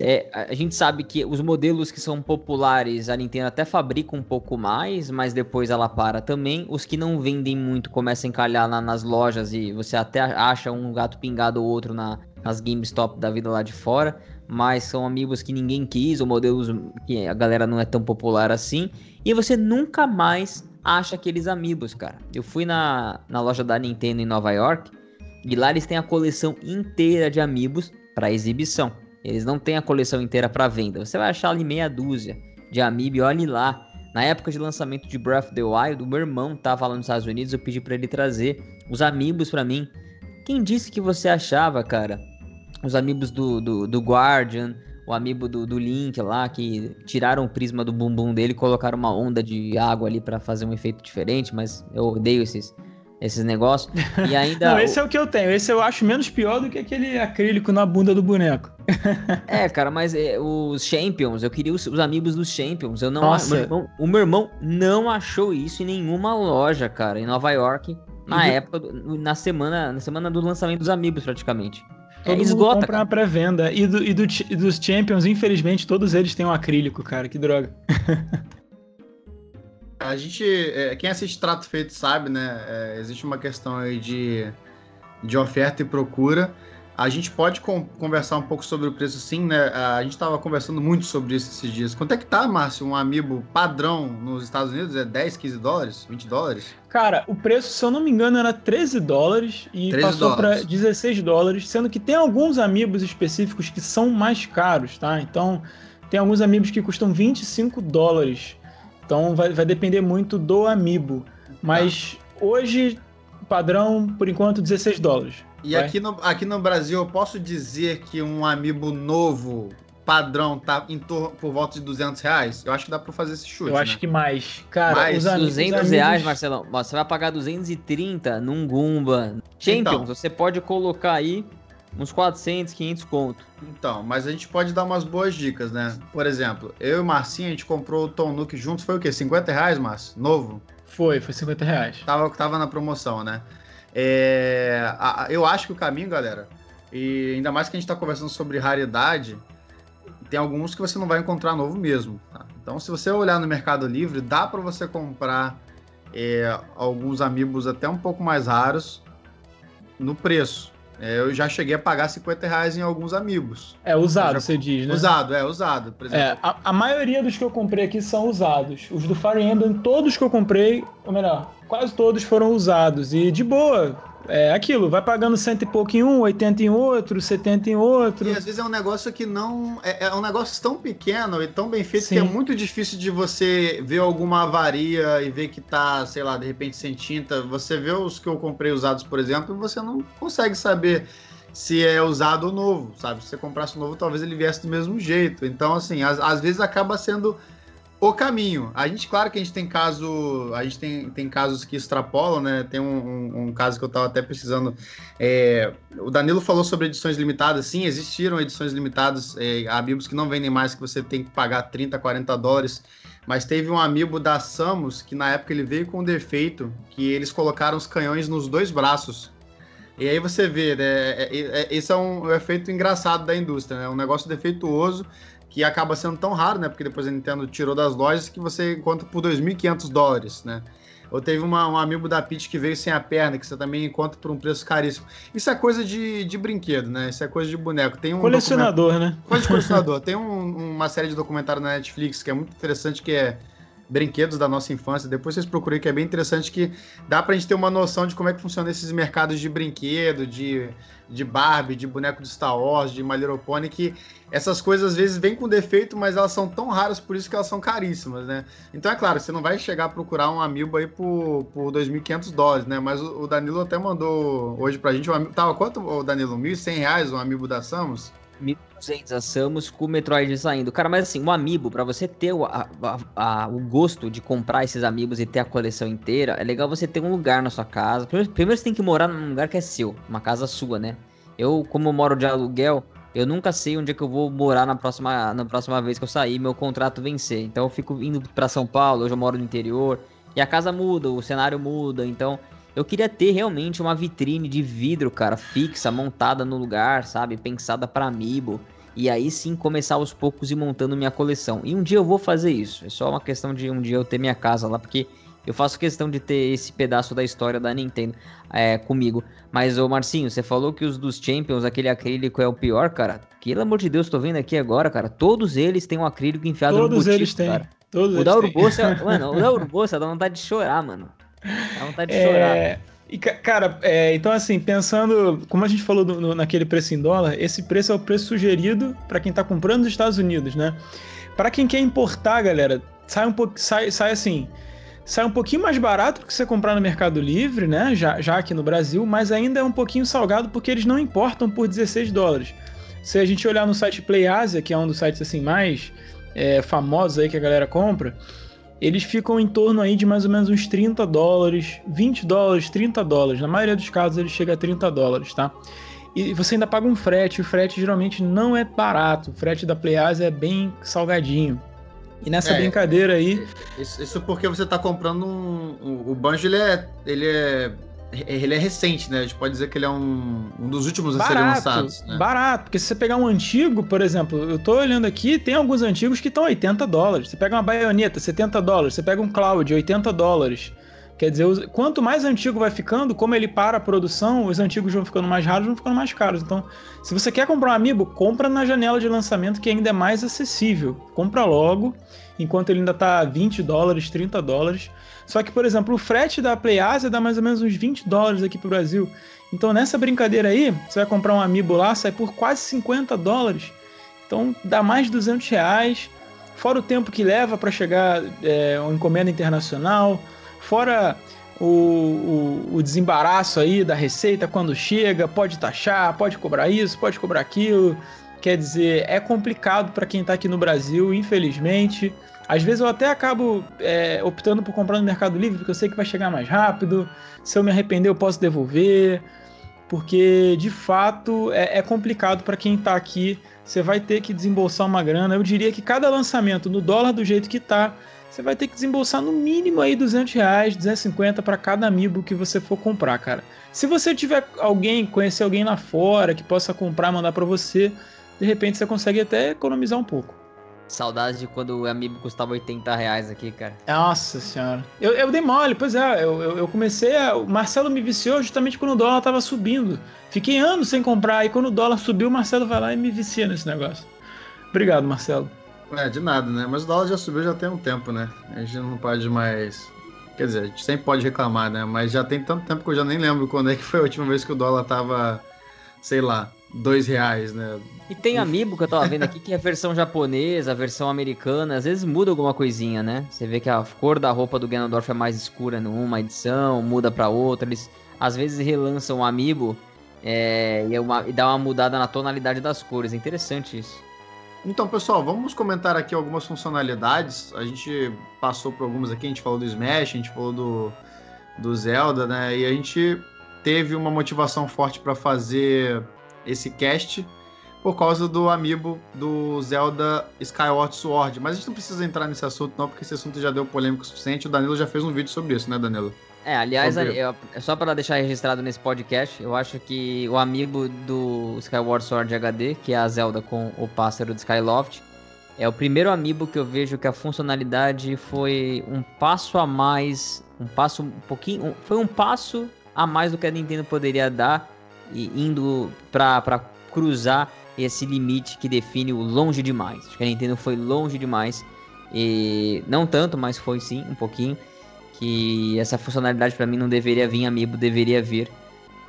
É, a gente sabe que os modelos que são populares, a Nintendo até fabrica um pouco mais, mas depois ela para também. Os que não vendem muito começam a encalhar na, nas lojas e você até acha um gato pingado ou outro na, nas GameStop da vida lá de fora. Mas são amigos que ninguém quis, ou modelos que a galera não é tão popular assim. E você nunca mais acha aqueles amigos, cara. Eu fui na, na loja da Nintendo em Nova York e lá eles têm a coleção inteira de amigos para exibição. Eles não têm a coleção inteira para venda. Você vai achar ali meia dúzia de amiibo, olhe lá. Na época de lançamento de Breath of the Wild, o meu irmão tava lá nos Estados Unidos, eu pedi para ele trazer os amigos para mim. Quem disse que você achava, cara, os amigos do, do, do Guardian, o amigo do, do Link lá, que tiraram o prisma do bumbum dele e colocaram uma onda de água ali para fazer um efeito diferente, mas eu odeio esses, esses negócios. E ainda. Não, esse é o que eu tenho. Esse eu acho menos pior do que aquele acrílico na bunda do boneco. é, cara, mas é, os Champions, eu queria os, os, amigos dos Champions. Eu não Nossa. Meu irmão, o meu irmão não achou isso em nenhuma loja, cara, em Nova York, na uhum. época, na semana, na semana do lançamento dos amigos, praticamente. Todo é, esgota, mundo compra uma pré-venda. E, do, e, do, e dos Champions, infelizmente, todos eles têm um acrílico, cara. Que droga. A gente, é, quem assiste Trato Feito sabe, né? É, existe uma questão aí de, de oferta e procura. A gente pode conversar um pouco sobre o preço sim, né? A gente estava conversando muito sobre isso esses dias. Quanto é que tá, Márcio, um amiibo padrão nos Estados Unidos? É 10, 15 dólares? 20 dólares? Cara, o preço, se eu não me engano, era 13 dólares e 13 passou para 16 dólares, sendo que tem alguns amigos específicos que são mais caros, tá? Então, tem alguns amigos que custam 25 dólares. Então, vai, vai depender muito do amiibo. Mas tá. hoje, padrão, por enquanto, 16 dólares. E aqui no, aqui no Brasil, eu posso dizer que um amiibo novo, padrão, tá em torno, por volta de 200 reais? Eu acho que dá pra fazer esse chute. Eu né? acho que mais. Cara, mais, os 200 amigos... reais, Marcelão. Você vai pagar 230 num Goomba. Champions, então, você pode colocar aí uns 400, 500 conto. Então, mas a gente pode dar umas boas dicas, né? Por exemplo, eu e o Marcinho, a gente comprou o Tom Nook juntos, foi o quê? 50 reais, Márcio? Novo? Foi, foi 50 reais. Tava, tava na promoção, né? É, a, eu acho que o caminho, galera, e ainda mais que a gente está conversando sobre raridade, tem alguns que você não vai encontrar novo mesmo. Tá? Então, se você olhar no Mercado Livre, dá para você comprar é, alguns amigos até um pouco mais raros no preço. É, eu já cheguei a pagar 50 reais em alguns amigos. É usado, já... você diz, né? Usado, é usado. Por exemplo. É, a, a, maioria dos que eu comprei aqui são usados. Os do Fire Emblem, todos que eu comprei, ou melhor, quase todos foram usados. E de boa, é aquilo, vai pagando cento e pouco em um, 80 em outro, 70 em outro. E às vezes é um negócio que não. É, é um negócio tão pequeno e tão bem feito Sim. que é muito difícil de você ver alguma avaria e ver que tá, sei lá, de repente sem tinta. Você vê os que eu comprei usados, por exemplo, e você não consegue saber se é usado ou novo, sabe? Se você comprasse um novo, talvez ele viesse do mesmo jeito. Então, assim, às, às vezes acaba sendo o caminho. A gente, claro que a gente tem caso, a gente tem, tem casos que extrapolam, né? Tem um, um, um caso que eu estava até precisando. É, o Danilo falou sobre edições limitadas. Sim, existiram edições limitadas, é, amigos que não vendem mais, que você tem que pagar 30, 40 dólares. Mas teve um amigo da Samus que na época ele veio com um defeito que eles colocaram os canhões nos dois braços. E aí você vê, né? É, é, é esse é um efeito engraçado da indústria, né? Um negócio defeituoso que acaba sendo tão raro, né? Porque depois a Nintendo tirou das lojas que você encontra por 2.500 dólares, né? Ou teve uma, um amigo da Peach que veio sem a perna, que você também encontra por um preço caríssimo. Isso é coisa de, de brinquedo, né? Isso é coisa de boneco. Tem um colecionador, né? Coisa de colecionador. Tem um, uma série de documentário na Netflix que é muito interessante, que é Brinquedos da Nossa Infância. Depois vocês procurem, que é bem interessante, que dá pra gente ter uma noção de como é que funciona esses mercados de brinquedo, de, de Barbie, de boneco de Star Wars, de My Pony, que essas coisas às vezes vêm com defeito, mas elas são tão raras por isso que elas são caríssimas, né? Então é claro, você não vai chegar a procurar um amiibo aí por, por 2.500 dólares, né? Mas o, Danilo até mandou hoje pra gente, um tava quanto, o Danilo? 1.100 reais um amiibo da Samus? 1.200 a Samus com o Metroid saindo. Cara, mas assim, um amiibo, para você ter o, a, a, o gosto de comprar esses amigos e ter a coleção inteira, é legal você ter um lugar na sua casa. Primeiro, primeiro você tem que morar num lugar que é seu, uma casa sua, né? Eu, como moro de aluguel, eu nunca sei onde é que eu vou morar na próxima, na próxima vez que eu sair, meu contrato vencer. Então eu fico indo para São Paulo, hoje eu moro no interior, e a casa muda, o cenário muda, então Eu queria ter realmente uma vitrine de vidro, cara, fixa, montada no lugar, sabe? Pensada para amiibo. E aí sim começar aos poucos e montando minha coleção. E um dia eu vou fazer isso. É só uma questão de um dia eu ter minha casa lá, porque eu faço questão de ter esse pedaço da história da Nintendo é, comigo. Mas, ô Marcinho, você falou que os dos Champions, aquele acrílico é o pior, cara. Pelo amor de Deus, tô vendo aqui agora, cara. Todos eles têm um acrílico enfiado Todos no Todos eles têm. Cara. Todos o da Urbosa, mano, o da Urbosa dá vontade de chorar, mano. Dá vontade de é... chorar. E, cara, é, então assim, pensando, como a gente falou no, no, naquele preço em dólar, esse preço é o preço sugerido para quem está comprando nos Estados Unidos, né? Para quem quer importar, galera, sai um pouco, sai, sai assim, sai um pouquinho mais barato do que você comprar no Mercado Livre, né? Já, já aqui no Brasil, mas ainda é um pouquinho salgado porque eles não importam por 16 dólares. Se a gente olhar no site PlayAsia, que é um dos sites assim mais é, famosos aí que a galera compra, eles ficam em torno aí de mais ou menos uns 30 dólares, 20 dólares, 30 dólares. Na maioria dos casos ele chega a 30 dólares, tá? E você ainda paga um frete, o frete geralmente não é barato, o frete da PlayAsia é bem salgadinho. E nessa é, brincadeira aí. Isso, isso, porque você está comprando um. um o Banjo ele é, ele é ele é recente, né? A gente pode dizer que ele é um, um dos últimos barato, a serem lançados. Né? Barato, porque se você pegar um antigo, por exemplo, eu tô olhando aqui, tem alguns antigos que estão 80 dólares. Você pega uma baioneta, 70 dólares. Você pega um Cloud, 80 dólares. Quer dizer, quanto mais antigo vai ficando, como ele para a produção, os antigos vão ficando mais raros, vão ficando mais caros. Então, se você quer comprar um amiibo, compra na janela de lançamento que ainda é mais acessível. Compra logo, enquanto ele ainda tá 20 dólares, 30 dólares. Só que, por exemplo, o frete da PlayAsia dá mais ou menos uns 20 dólares aqui pro Brasil. Então, nessa brincadeira aí, você vai comprar um amiibo lá, sai por quase 50 dólares. Então, dá mais de 200 reais. Fora o tempo que leva para chegar é, uma encomenda internacional. Fora o, o, o, desembaraço aí da receita quando chega, pode taxar, pode cobrar isso, pode cobrar aquilo. Quer dizer, é complicado para quem está aqui no Brasil, infelizmente. Às vezes eu até acabo é, optando por comprar no Mercado Livre, porque eu sei que vai chegar mais rápido. Se eu me arrepender, eu posso devolver. Porque de fato é, é complicado para quem está aqui. Você vai ter que desembolsar uma grana. Eu diria que cada lançamento no dólar do jeito que está, você vai ter que desembolsar no mínimo aí 200 reais, 250 para cada amiibo que você for comprar, cara. Se você tiver alguém, conhecer alguém lá fora que possa comprar, mandar para você, de repente você consegue até economizar um pouco. Saudades de quando o Amiibo custava 80 reais aqui, cara. Nossa senhora. Eu, eu dei mole, pois é. Eu, eu, eu, comecei a. O Marcelo me viciou justamente quando o dólar tava subindo. Fiquei anos sem comprar. E quando o dólar subiu, o Marcelo vai lá e me vicia nesse negócio. Obrigado, Marcelo. É, de nada, né? Mas o dólar já subiu já tem um tempo, né? A gente não pode mais. Quer dizer, a gente sempre pode reclamar, né? Mas já tem tanto tempo que eu já nem lembro quando é que foi a última vez que o dólar tava, sei lá, dois reais, né? E tem amiibo que eu tava vendo aqui que é a versão japonesa, a versão americana, às vezes muda alguma coisinha, né? Você vê que a cor da roupa do Ganondorf é mais escura numa edição, muda para outra. Eles às vezes relançam o amiibo é, e, é uma, e dá uma mudada na tonalidade das cores. É interessante isso. Então, pessoal, vamos comentar aqui algumas funcionalidades. A gente passou por algumas aqui, a gente falou do Smash, a gente falou do, do Zelda, né? E a gente teve uma motivação forte para fazer esse cast por causa do amiibo do Zelda Skyward Sword. Mas a gente não precisa entrar nesse assunto, não, porque esse assunto já deu polêmico o suficiente. O Danilo já fez um vídeo sobre isso, né, Danilo? É, aliás, é, é só para deixar registrado nesse podcast, eu acho que o amigo do Skyward Sword HD, que é a Zelda com o pássaro de Skyloft, é o primeiro amiibo que eu vejo que a funcionalidade foi um passo a mais, um passo um pouquinho, um, foi um passo a mais do que a Nintendo poderia dar e indo para cruzar esse limite que define o longe demais. Acho que a Nintendo foi longe demais. E não tanto, mas foi sim, um pouquinho. Que essa funcionalidade para mim não deveria vir amiibo, deveria vir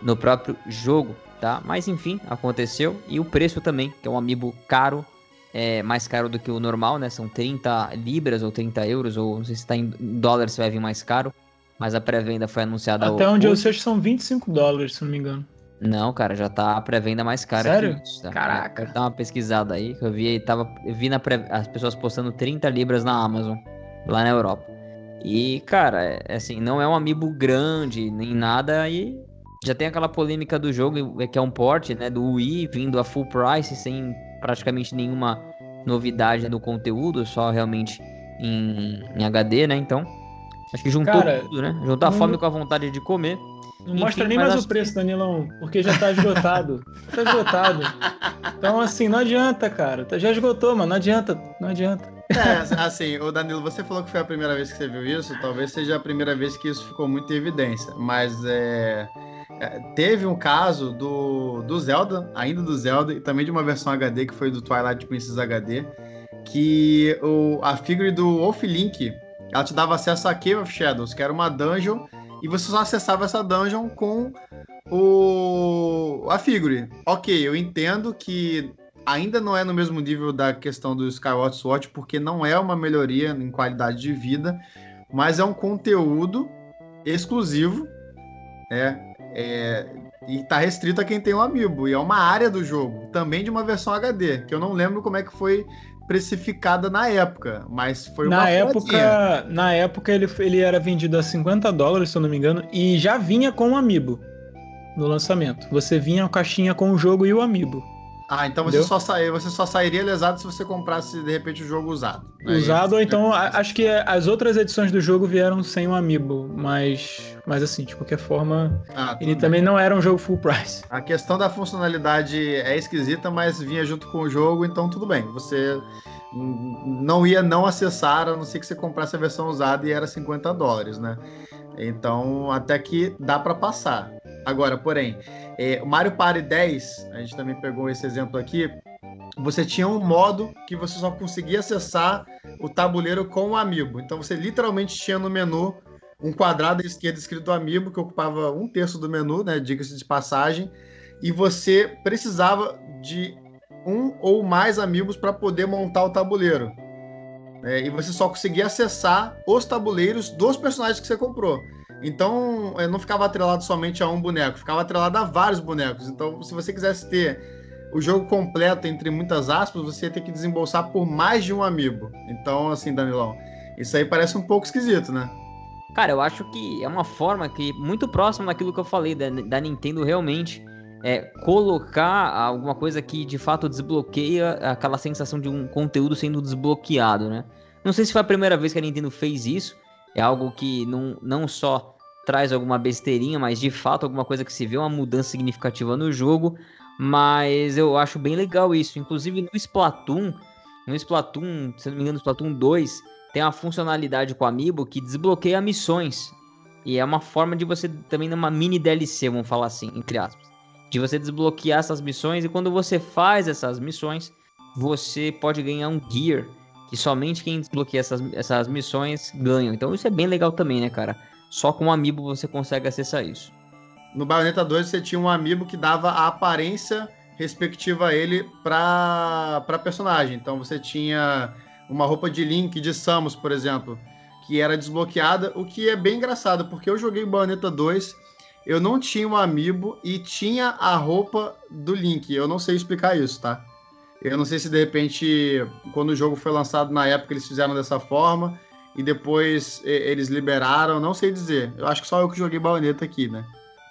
no próprio jogo, tá? Mas enfim, aconteceu. E o preço também, que é um amiibo caro, é mais caro do que o normal, né? São 30 libras ou 30 euros, ou não sei se está em dólar se vai vir mais caro. Mas a pré-venda foi anunciada Até onde hoje. eu sei, são 25 dólares, se não me engano. Não, cara, já tá a pré-venda mais cara. Sério? Isso, tá? Caraca. Dá uma pesquisada aí, que eu vi tava, eu vi na pré, as pessoas postando 30 libras na Amazon, lá na Europa. E, cara, é, assim, não é um amiibo grande, nem nada, e já tem aquela polêmica do jogo, é que é um porte, né, do Wii vindo a full price, sem praticamente nenhuma novidade no conteúdo, só realmente em, em HD, né, então... Acho que juntou cara, tudo, né? Juntou a fome com a vontade de comer. Não mostra nem mais o preço, que... Danilão, porque já tá esgotado. tá esgotado. Então, assim, não adianta, cara. Já esgotou, mano. Não adianta. Não adianta. É, assim, o Danilo, você falou que foi a primeira vez que você viu isso. Talvez seja a primeira vez que isso ficou muito em evidência. Mas é. É, teve um caso do, do Zelda, ainda do Zelda, e também de uma versão HD que foi do Twilight Princess HD, que o, a figure do Wolf Link, ela te dava acesso a Cave of Shadows, que era uma dungeon, e você só acessava essa dungeon com o a figure. Ok, eu entendo que ainda não é no mesmo nível da questão do Skyward Sword, porque não é uma melhoria em qualidade de vida, mas é um conteúdo exclusivo, é, é, e tá restrito a quem tem o um Amiibo. E é uma área do jogo, também de uma versão HD, que eu não lembro como é que foi precificada na época, mas foi uma na época Na época ele, ele era vendido a 50 dólares, se eu não me engano, e já vinha com o Amiibo no lançamento. Você vinha a caixinha com o jogo e o Amiibo. Ah, então você só, sai, você só sairia lesado se você comprasse, de repente, o jogo usado. Né? Usado, ou então acho que as outras edições do jogo vieram sem o um Amiibo, mas, mas assim, de qualquer forma, ah, ele bem. também não era um jogo full price. A questão da funcionalidade é esquisita, mas vinha junto com o jogo, então tudo bem. Você não ia não acessar, a não ser que você comprasse a versão usada e era 50 dólares, né? Então, até que dá para passar. Agora, porém, é, o Mario Party 10, a gente também pegou esse exemplo aqui, você tinha um modo que você só conseguia acessar o tabuleiro com o Amiibo. Então você literalmente tinha no menu um quadrado à esquerda escrito Amiibo, que ocupava um terço do menu, né? Diga-se de passagem. E você precisava de um ou mais Amiibos para poder montar o tabuleiro. É, e você só conseguia acessar os tabuleiros dos personagens que você comprou. Então, é, não ficava atrelado somente a um boneco, ficava atrelado a vários bonecos. Então, se você quisesse ter o jogo completo, entre muitas aspas, você ia ter que desembolsar por mais de um amiibo. Então, assim, Danilão, isso aí parece um pouco esquisito, né? Cara, eu acho que é uma forma que muito próxima daquilo que eu falei da, da Nintendo realmente é colocar alguma coisa que de fato desbloqueia aquela sensação de um conteúdo sendo desbloqueado, né? Não sei se foi a primeira vez que a Nintendo fez isso, é algo que não, não só traz alguma besteirinha, mas de fato alguma coisa que se vê uma mudança significativa no jogo. Mas eu acho bem legal isso. Inclusive no Splatoon, no Splatoon, se não me engano, no Splatoon 2, tem uma funcionalidade com o Amiibo que desbloqueia missões. E é uma forma de você também numa mini DLC, vamos falar assim, entre aspas. De você desbloquear essas missões e quando você faz essas missões, você pode ganhar um gear que somente quem desbloqueia essas, essas missões ganham. Então isso é bem legal também, né, cara? Só com um amiibo você consegue acessar isso. No Bayonetta 2 você tinha um amiibo que dava a aparência respectiva a ele para personagem. Então você tinha uma roupa de Link de Samus, por exemplo, que era desbloqueada, o que é bem engraçado, porque eu joguei Bayonetta 2, eu não tinha um amiibo e tinha a roupa do Link. Eu não sei explicar isso, tá? Eu não sei se de repente, quando o jogo foi lançado na época, eles fizeram dessa forma e depois eles liberaram, não sei dizer. Eu acho que só eu que joguei baioneta aqui, né?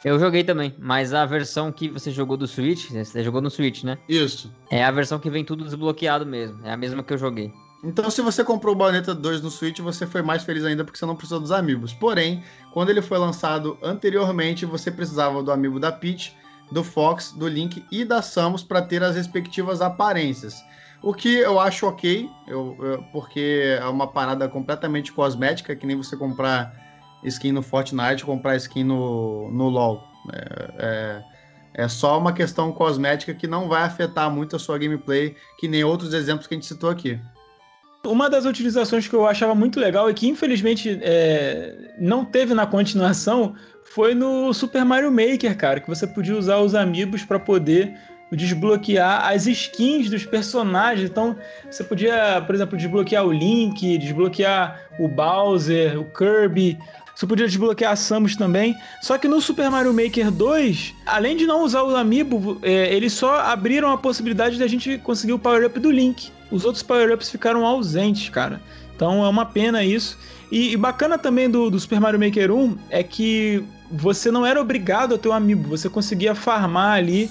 Eu joguei também, mas a versão que você jogou do Switch, você jogou no Switch, né? Isso. É a versão que vem tudo desbloqueado mesmo. É a mesma que eu joguei. Então, se você comprou o Bayonetta 2 no Switch, você foi mais feliz ainda porque você não precisou dos amigos. Porém, quando ele foi lançado anteriormente, você precisava do amigo da Peach do Fox, do Link e da Samus para ter as respectivas aparências. O que eu acho ok, eu, eu, porque é uma parada completamente cosmética, que nem você comprar skin no Fortnite, comprar skin no, no LoL. É, é, é, só uma questão cosmética que não vai afetar muito a sua gameplay, que nem outros exemplos que a gente citou aqui. Uma das utilizações que eu achava muito legal e que infelizmente é, não teve na continuação foi no Super Mario Maker, cara, que você podia usar os amigos para poder desbloquear as skins dos personagens. Então, você podia, por exemplo, desbloquear o Link, desbloquear o Bowser, o Kirby. Você podia desbloquear a Samus também. Só que no Super Mario Maker 2, além de não usar o Amiibo, é, eles só abriram a possibilidade de a gente conseguir o power-up do Link. Os outros power-ups ficaram ausentes, cara. Então é uma pena isso. E, e bacana também do, do Super Mario Maker 1 é que você não era obrigado a ter um amiibo, você conseguia farmar ali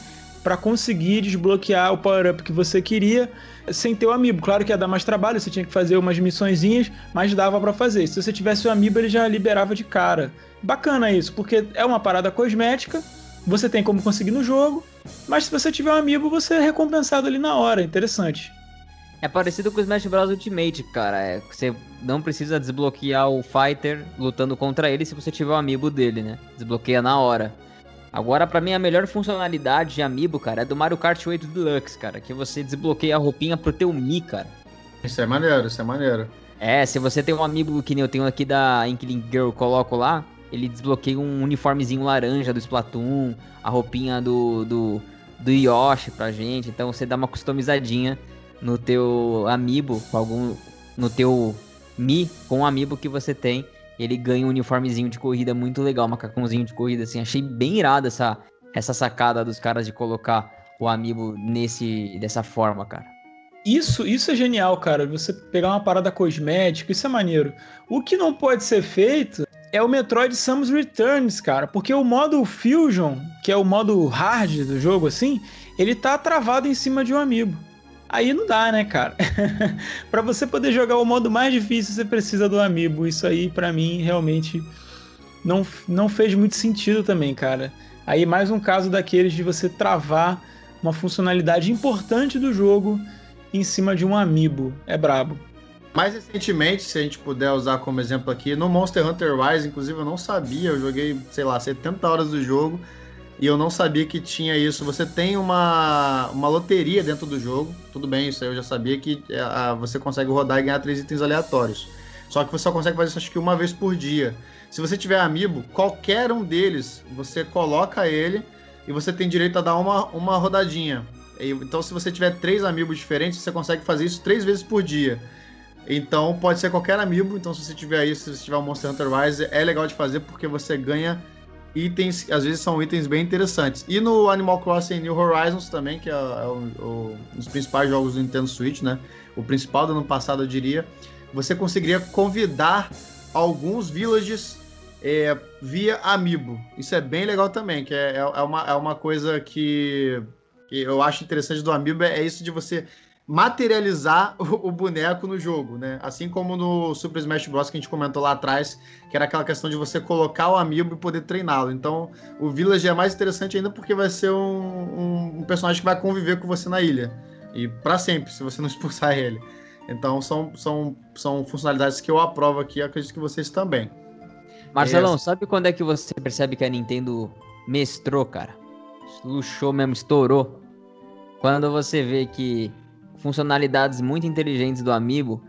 para conseguir desbloquear o power-up que você queria sem ter o amiibo. Claro que ia dar mais trabalho, você tinha que fazer umas missõezinhas, mas dava para fazer. Se você tivesse o amiibo, ele já liberava de cara. Bacana isso, porque é uma parada cosmética, você tem como conseguir no jogo, mas se você tiver um amiibo, você é recompensado ali na hora. Interessante. É parecido com o Smash Bros Ultimate, cara. É, você não precisa desbloquear o fighter lutando contra ele se você tiver o amiibo dele, né? Desbloqueia na hora. Agora, para mim, a melhor funcionalidade de amiibo, cara, é do Mario Kart 8 Deluxe, cara. Que você desbloqueia a roupinha pro teu Mi, cara. Isso é maneiro, isso é maneiro. É, se você tem um amiibo que nem eu tenho aqui da Inkling Girl, coloco lá, ele desbloqueia um uniformezinho laranja do Splatoon, a roupinha do, do, do Yoshi pra gente. Então você dá uma customizadinha no teu amiibo, com algum. No teu Mi, com o amiibo que você tem ele ganha um uniformezinho de corrida muito legal, macacãozinho de corrida, assim. Achei bem irado essa, essa sacada dos caras de colocar o amiibo nesse, dessa forma, cara. Isso, isso é genial, cara. Você pegar uma parada cosmética, isso é maneiro. O que não pode ser feito é o Metroid Samus Returns, cara, porque o modo Fusion, que é o modo hard do jogo, assim, ele tá travado em cima de um amiibo. Aí não dá, né, cara? para você poder jogar o modo mais difícil, você precisa do amiibo. Isso aí, para mim, realmente não, não fez muito sentido também, cara. Aí mais um caso daqueles de você travar uma funcionalidade importante do jogo em cima de um amiibo. É brabo. Mais recentemente, se a gente puder usar como exemplo aqui, no Monster Hunter Rise, inclusive eu não sabia, eu joguei, sei lá, 70 horas do jogo e eu não sabia que tinha isso. Você tem uma, uma loteria dentro do jogo, tudo bem, isso aí eu já sabia que é, a, você consegue rodar e ganhar três itens aleatórios. Só que você só consegue fazer isso acho que uma vez por dia. Se você tiver amiibo, qualquer um deles, você coloca ele e você tem direito a dar uma, uma rodadinha. Então, se você tiver três amigos diferentes, você consegue fazer isso três vezes por dia. Então, pode ser qualquer amigo. Então, se você tiver isso, se você tiver o Monster Hunter Rise, é legal de fazer porque você ganha itens, às vezes são itens bem interessantes. E no Animal Crossing New Horizons também, que é, é o, o, um dos principais jogos do Nintendo Switch, né? O principal do ano passado, eu diria. Você conseguiria convidar alguns villages é, via Amiibo. Isso é bem legal também, que é, é, é uma, é uma coisa que, que eu acho interessante do Amiibo, é isso de você materializar o, o, boneco no jogo, né? Assim como no Super Smash Bros. que a gente comentou lá atrás, que era aquela questão de você colocar o amiibo e poder treiná-lo. Então, o Village é mais interessante ainda porque vai ser um, um, um personagem que vai conviver com você na ilha. E para sempre, se você não expulsar ele. Então, são, são, são funcionalidades que eu aprovo aqui, acredito que vocês também. Marcelão, é... sabe quando é que você percebe que a Nintendo mestrou, cara? Luxou mesmo, estourou. Quando você vê que funcionalidades muito inteligentes do Amiibo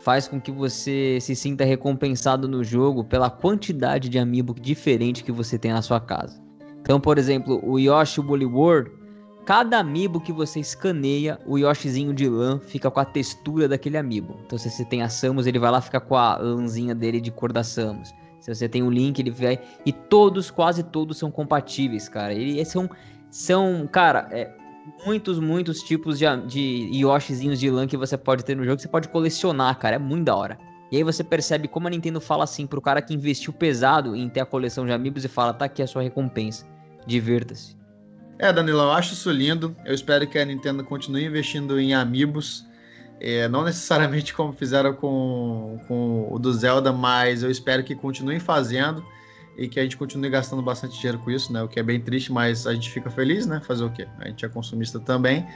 faz com que você se sinta recompensado no jogo pela quantidade de Amiibo diferente que você tem na sua casa. Então, por exemplo, o Yoshi Woolly World, cada Amiibo que você escaneia, o Yoshizinho de lã fica com a textura daquele Amiibo. Então, se você tem a Samus, ele vai lá ficar com a lãzinha dele de cor da Samus. Se você tem o Link, ele vai... E todos, quase todos são compatíveis, cara. Eles são... São, cara, é, muitos, muitos tipos de, de Yoshizinhos de lã que você pode ter no jogo, você pode colecionar, cara. É muito da hora. E aí você percebe como a Nintendo fala assim pro cara que investiu pesado em ter a coleção de amigos e fala, tá aqui a sua recompensa. Divirta-se. É, Danilo, eu acho isso lindo. Eu espero que a Nintendo continue investindo em amigos. É, não necessariamente como fizeram com, com o do Zelda, mas eu espero que continuem fazendo e que a gente continue gastando bastante dinheiro com isso, né? O que é bem triste, mas a gente fica feliz, né? Fazer o quê? A gente é consumista também,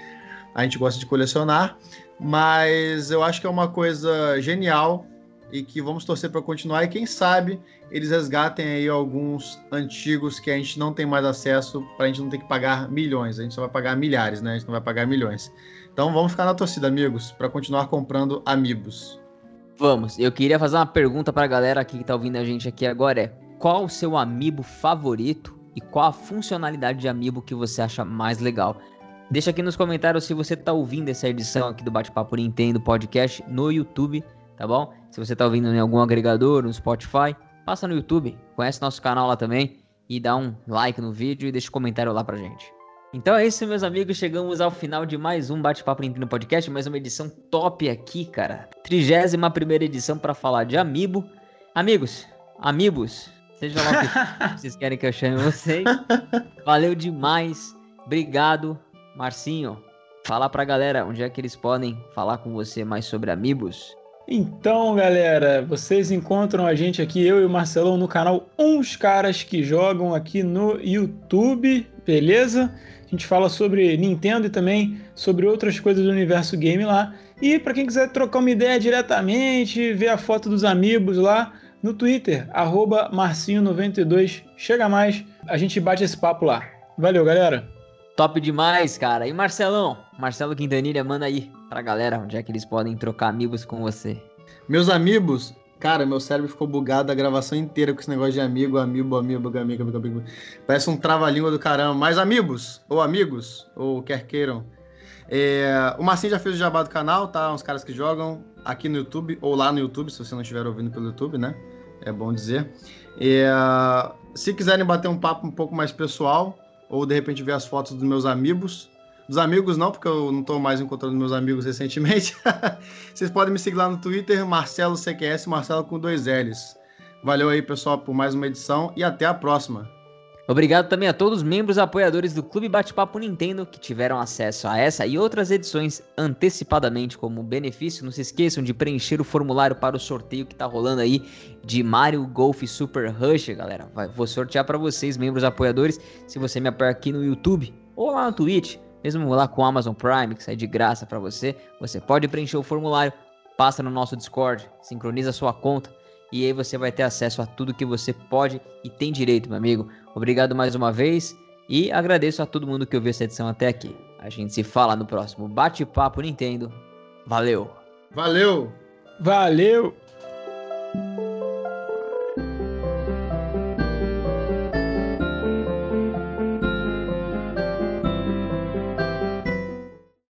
a gente gosta de colecionar, mas eu acho que é uma coisa genial e que vamos torcer para continuar e quem sabe eles resgatem aí alguns antigos que a gente não tem mais acesso para a gente não ter que pagar milhões, a gente só vai pagar milhares, né? A gente não vai pagar milhões. Então vamos ficar na torcida, amigos, para continuar comprando amigos. Vamos. Eu queria fazer uma pergunta para a galera aqui que está ouvindo a gente aqui agora é: qual o seu amiibo favorito e qual a funcionalidade de amiibo que você acha mais legal. Deixa aqui nos comentários se você está ouvindo essa edição aqui do Bate-Papo Nintendo Podcast no YouTube, tá bom? Se você está ouvindo em algum agregador, no Spotify, passa no YouTube, conhece nosso canal lá também e dá um like no vídeo e deixa um comentário lá pra gente. Então é isso, meus amigos. Chegamos ao final de mais um Bate-Papo Nintendo Podcast, mais uma edição top aqui, cara. 31 primeira edição para falar de Amiibo. Amigos, amigos, Seja lá o que vocês querem que eu chame vocês. Valeu demais. Obrigado, Marcinho. Fala pra galera onde é que eles podem falar com você mais sobre Amigos. Então, galera, vocês encontram a gente aqui, eu e o Marcelão, no canal Uns Caras que Jogam aqui no YouTube, beleza? A gente fala sobre Nintendo e também sobre outras coisas do universo game lá. E para quem quiser trocar uma ideia diretamente, ver a foto dos amigos lá no Twitter, Marcinho92. Chega mais, a gente bate esse papo lá. Valeu, galera! Top demais, cara. E Marcelão? Marcelo Quintanilha, manda aí pra galera onde é que eles podem trocar amigos com você. Meus amigos, cara, meu cérebro ficou bugado a gravação inteira com esse negócio de amigo, amigo, amigo, amigo, amigo, amigo. Parece um trava-língua do caramba. Mas amigos, ou amigos, ou quer queiram. É, o Marcinho já fez o jabá do canal, tá? Uns caras que jogam aqui no YouTube, ou lá no YouTube, se você não estiver ouvindo pelo YouTube, né? É bom dizer. É, se quiserem bater um papo um pouco mais pessoal, ou de repente ver as fotos dos meus amigos. Dos amigos não, porque eu não estou mais encontrando meus amigos recentemente. Vocês podem me seguir lá no Twitter, Marcelo CQS, Marcelo com dois L's. Valeu aí, pessoal, por mais uma edição e até a próxima. Obrigado também a todos os membros apoiadores do Clube Bate-Papo Nintendo que tiveram acesso a essa e outras edições antecipadamente como benefício. Não se esqueçam de preencher o formulário para o sorteio que está rolando aí de Mario Golf Super Rush, galera. vou sortear para vocês, membros apoiadores, se você me apoiar aqui no YouTube ou lá no Twitch, mesmo lá com o Amazon Prime, que sai de graça para você. Você pode preencher o formulário, passa no nosso Discord, sincroniza sua conta e aí você vai ter acesso a tudo que você pode e tem direito, meu amigo. Obrigado mais uma vez e agradeço a todo mundo que ouviu essa edição até aqui. A gente se fala no próximo Bate-Papo Nintendo. Valeu! Valeu! Valeu!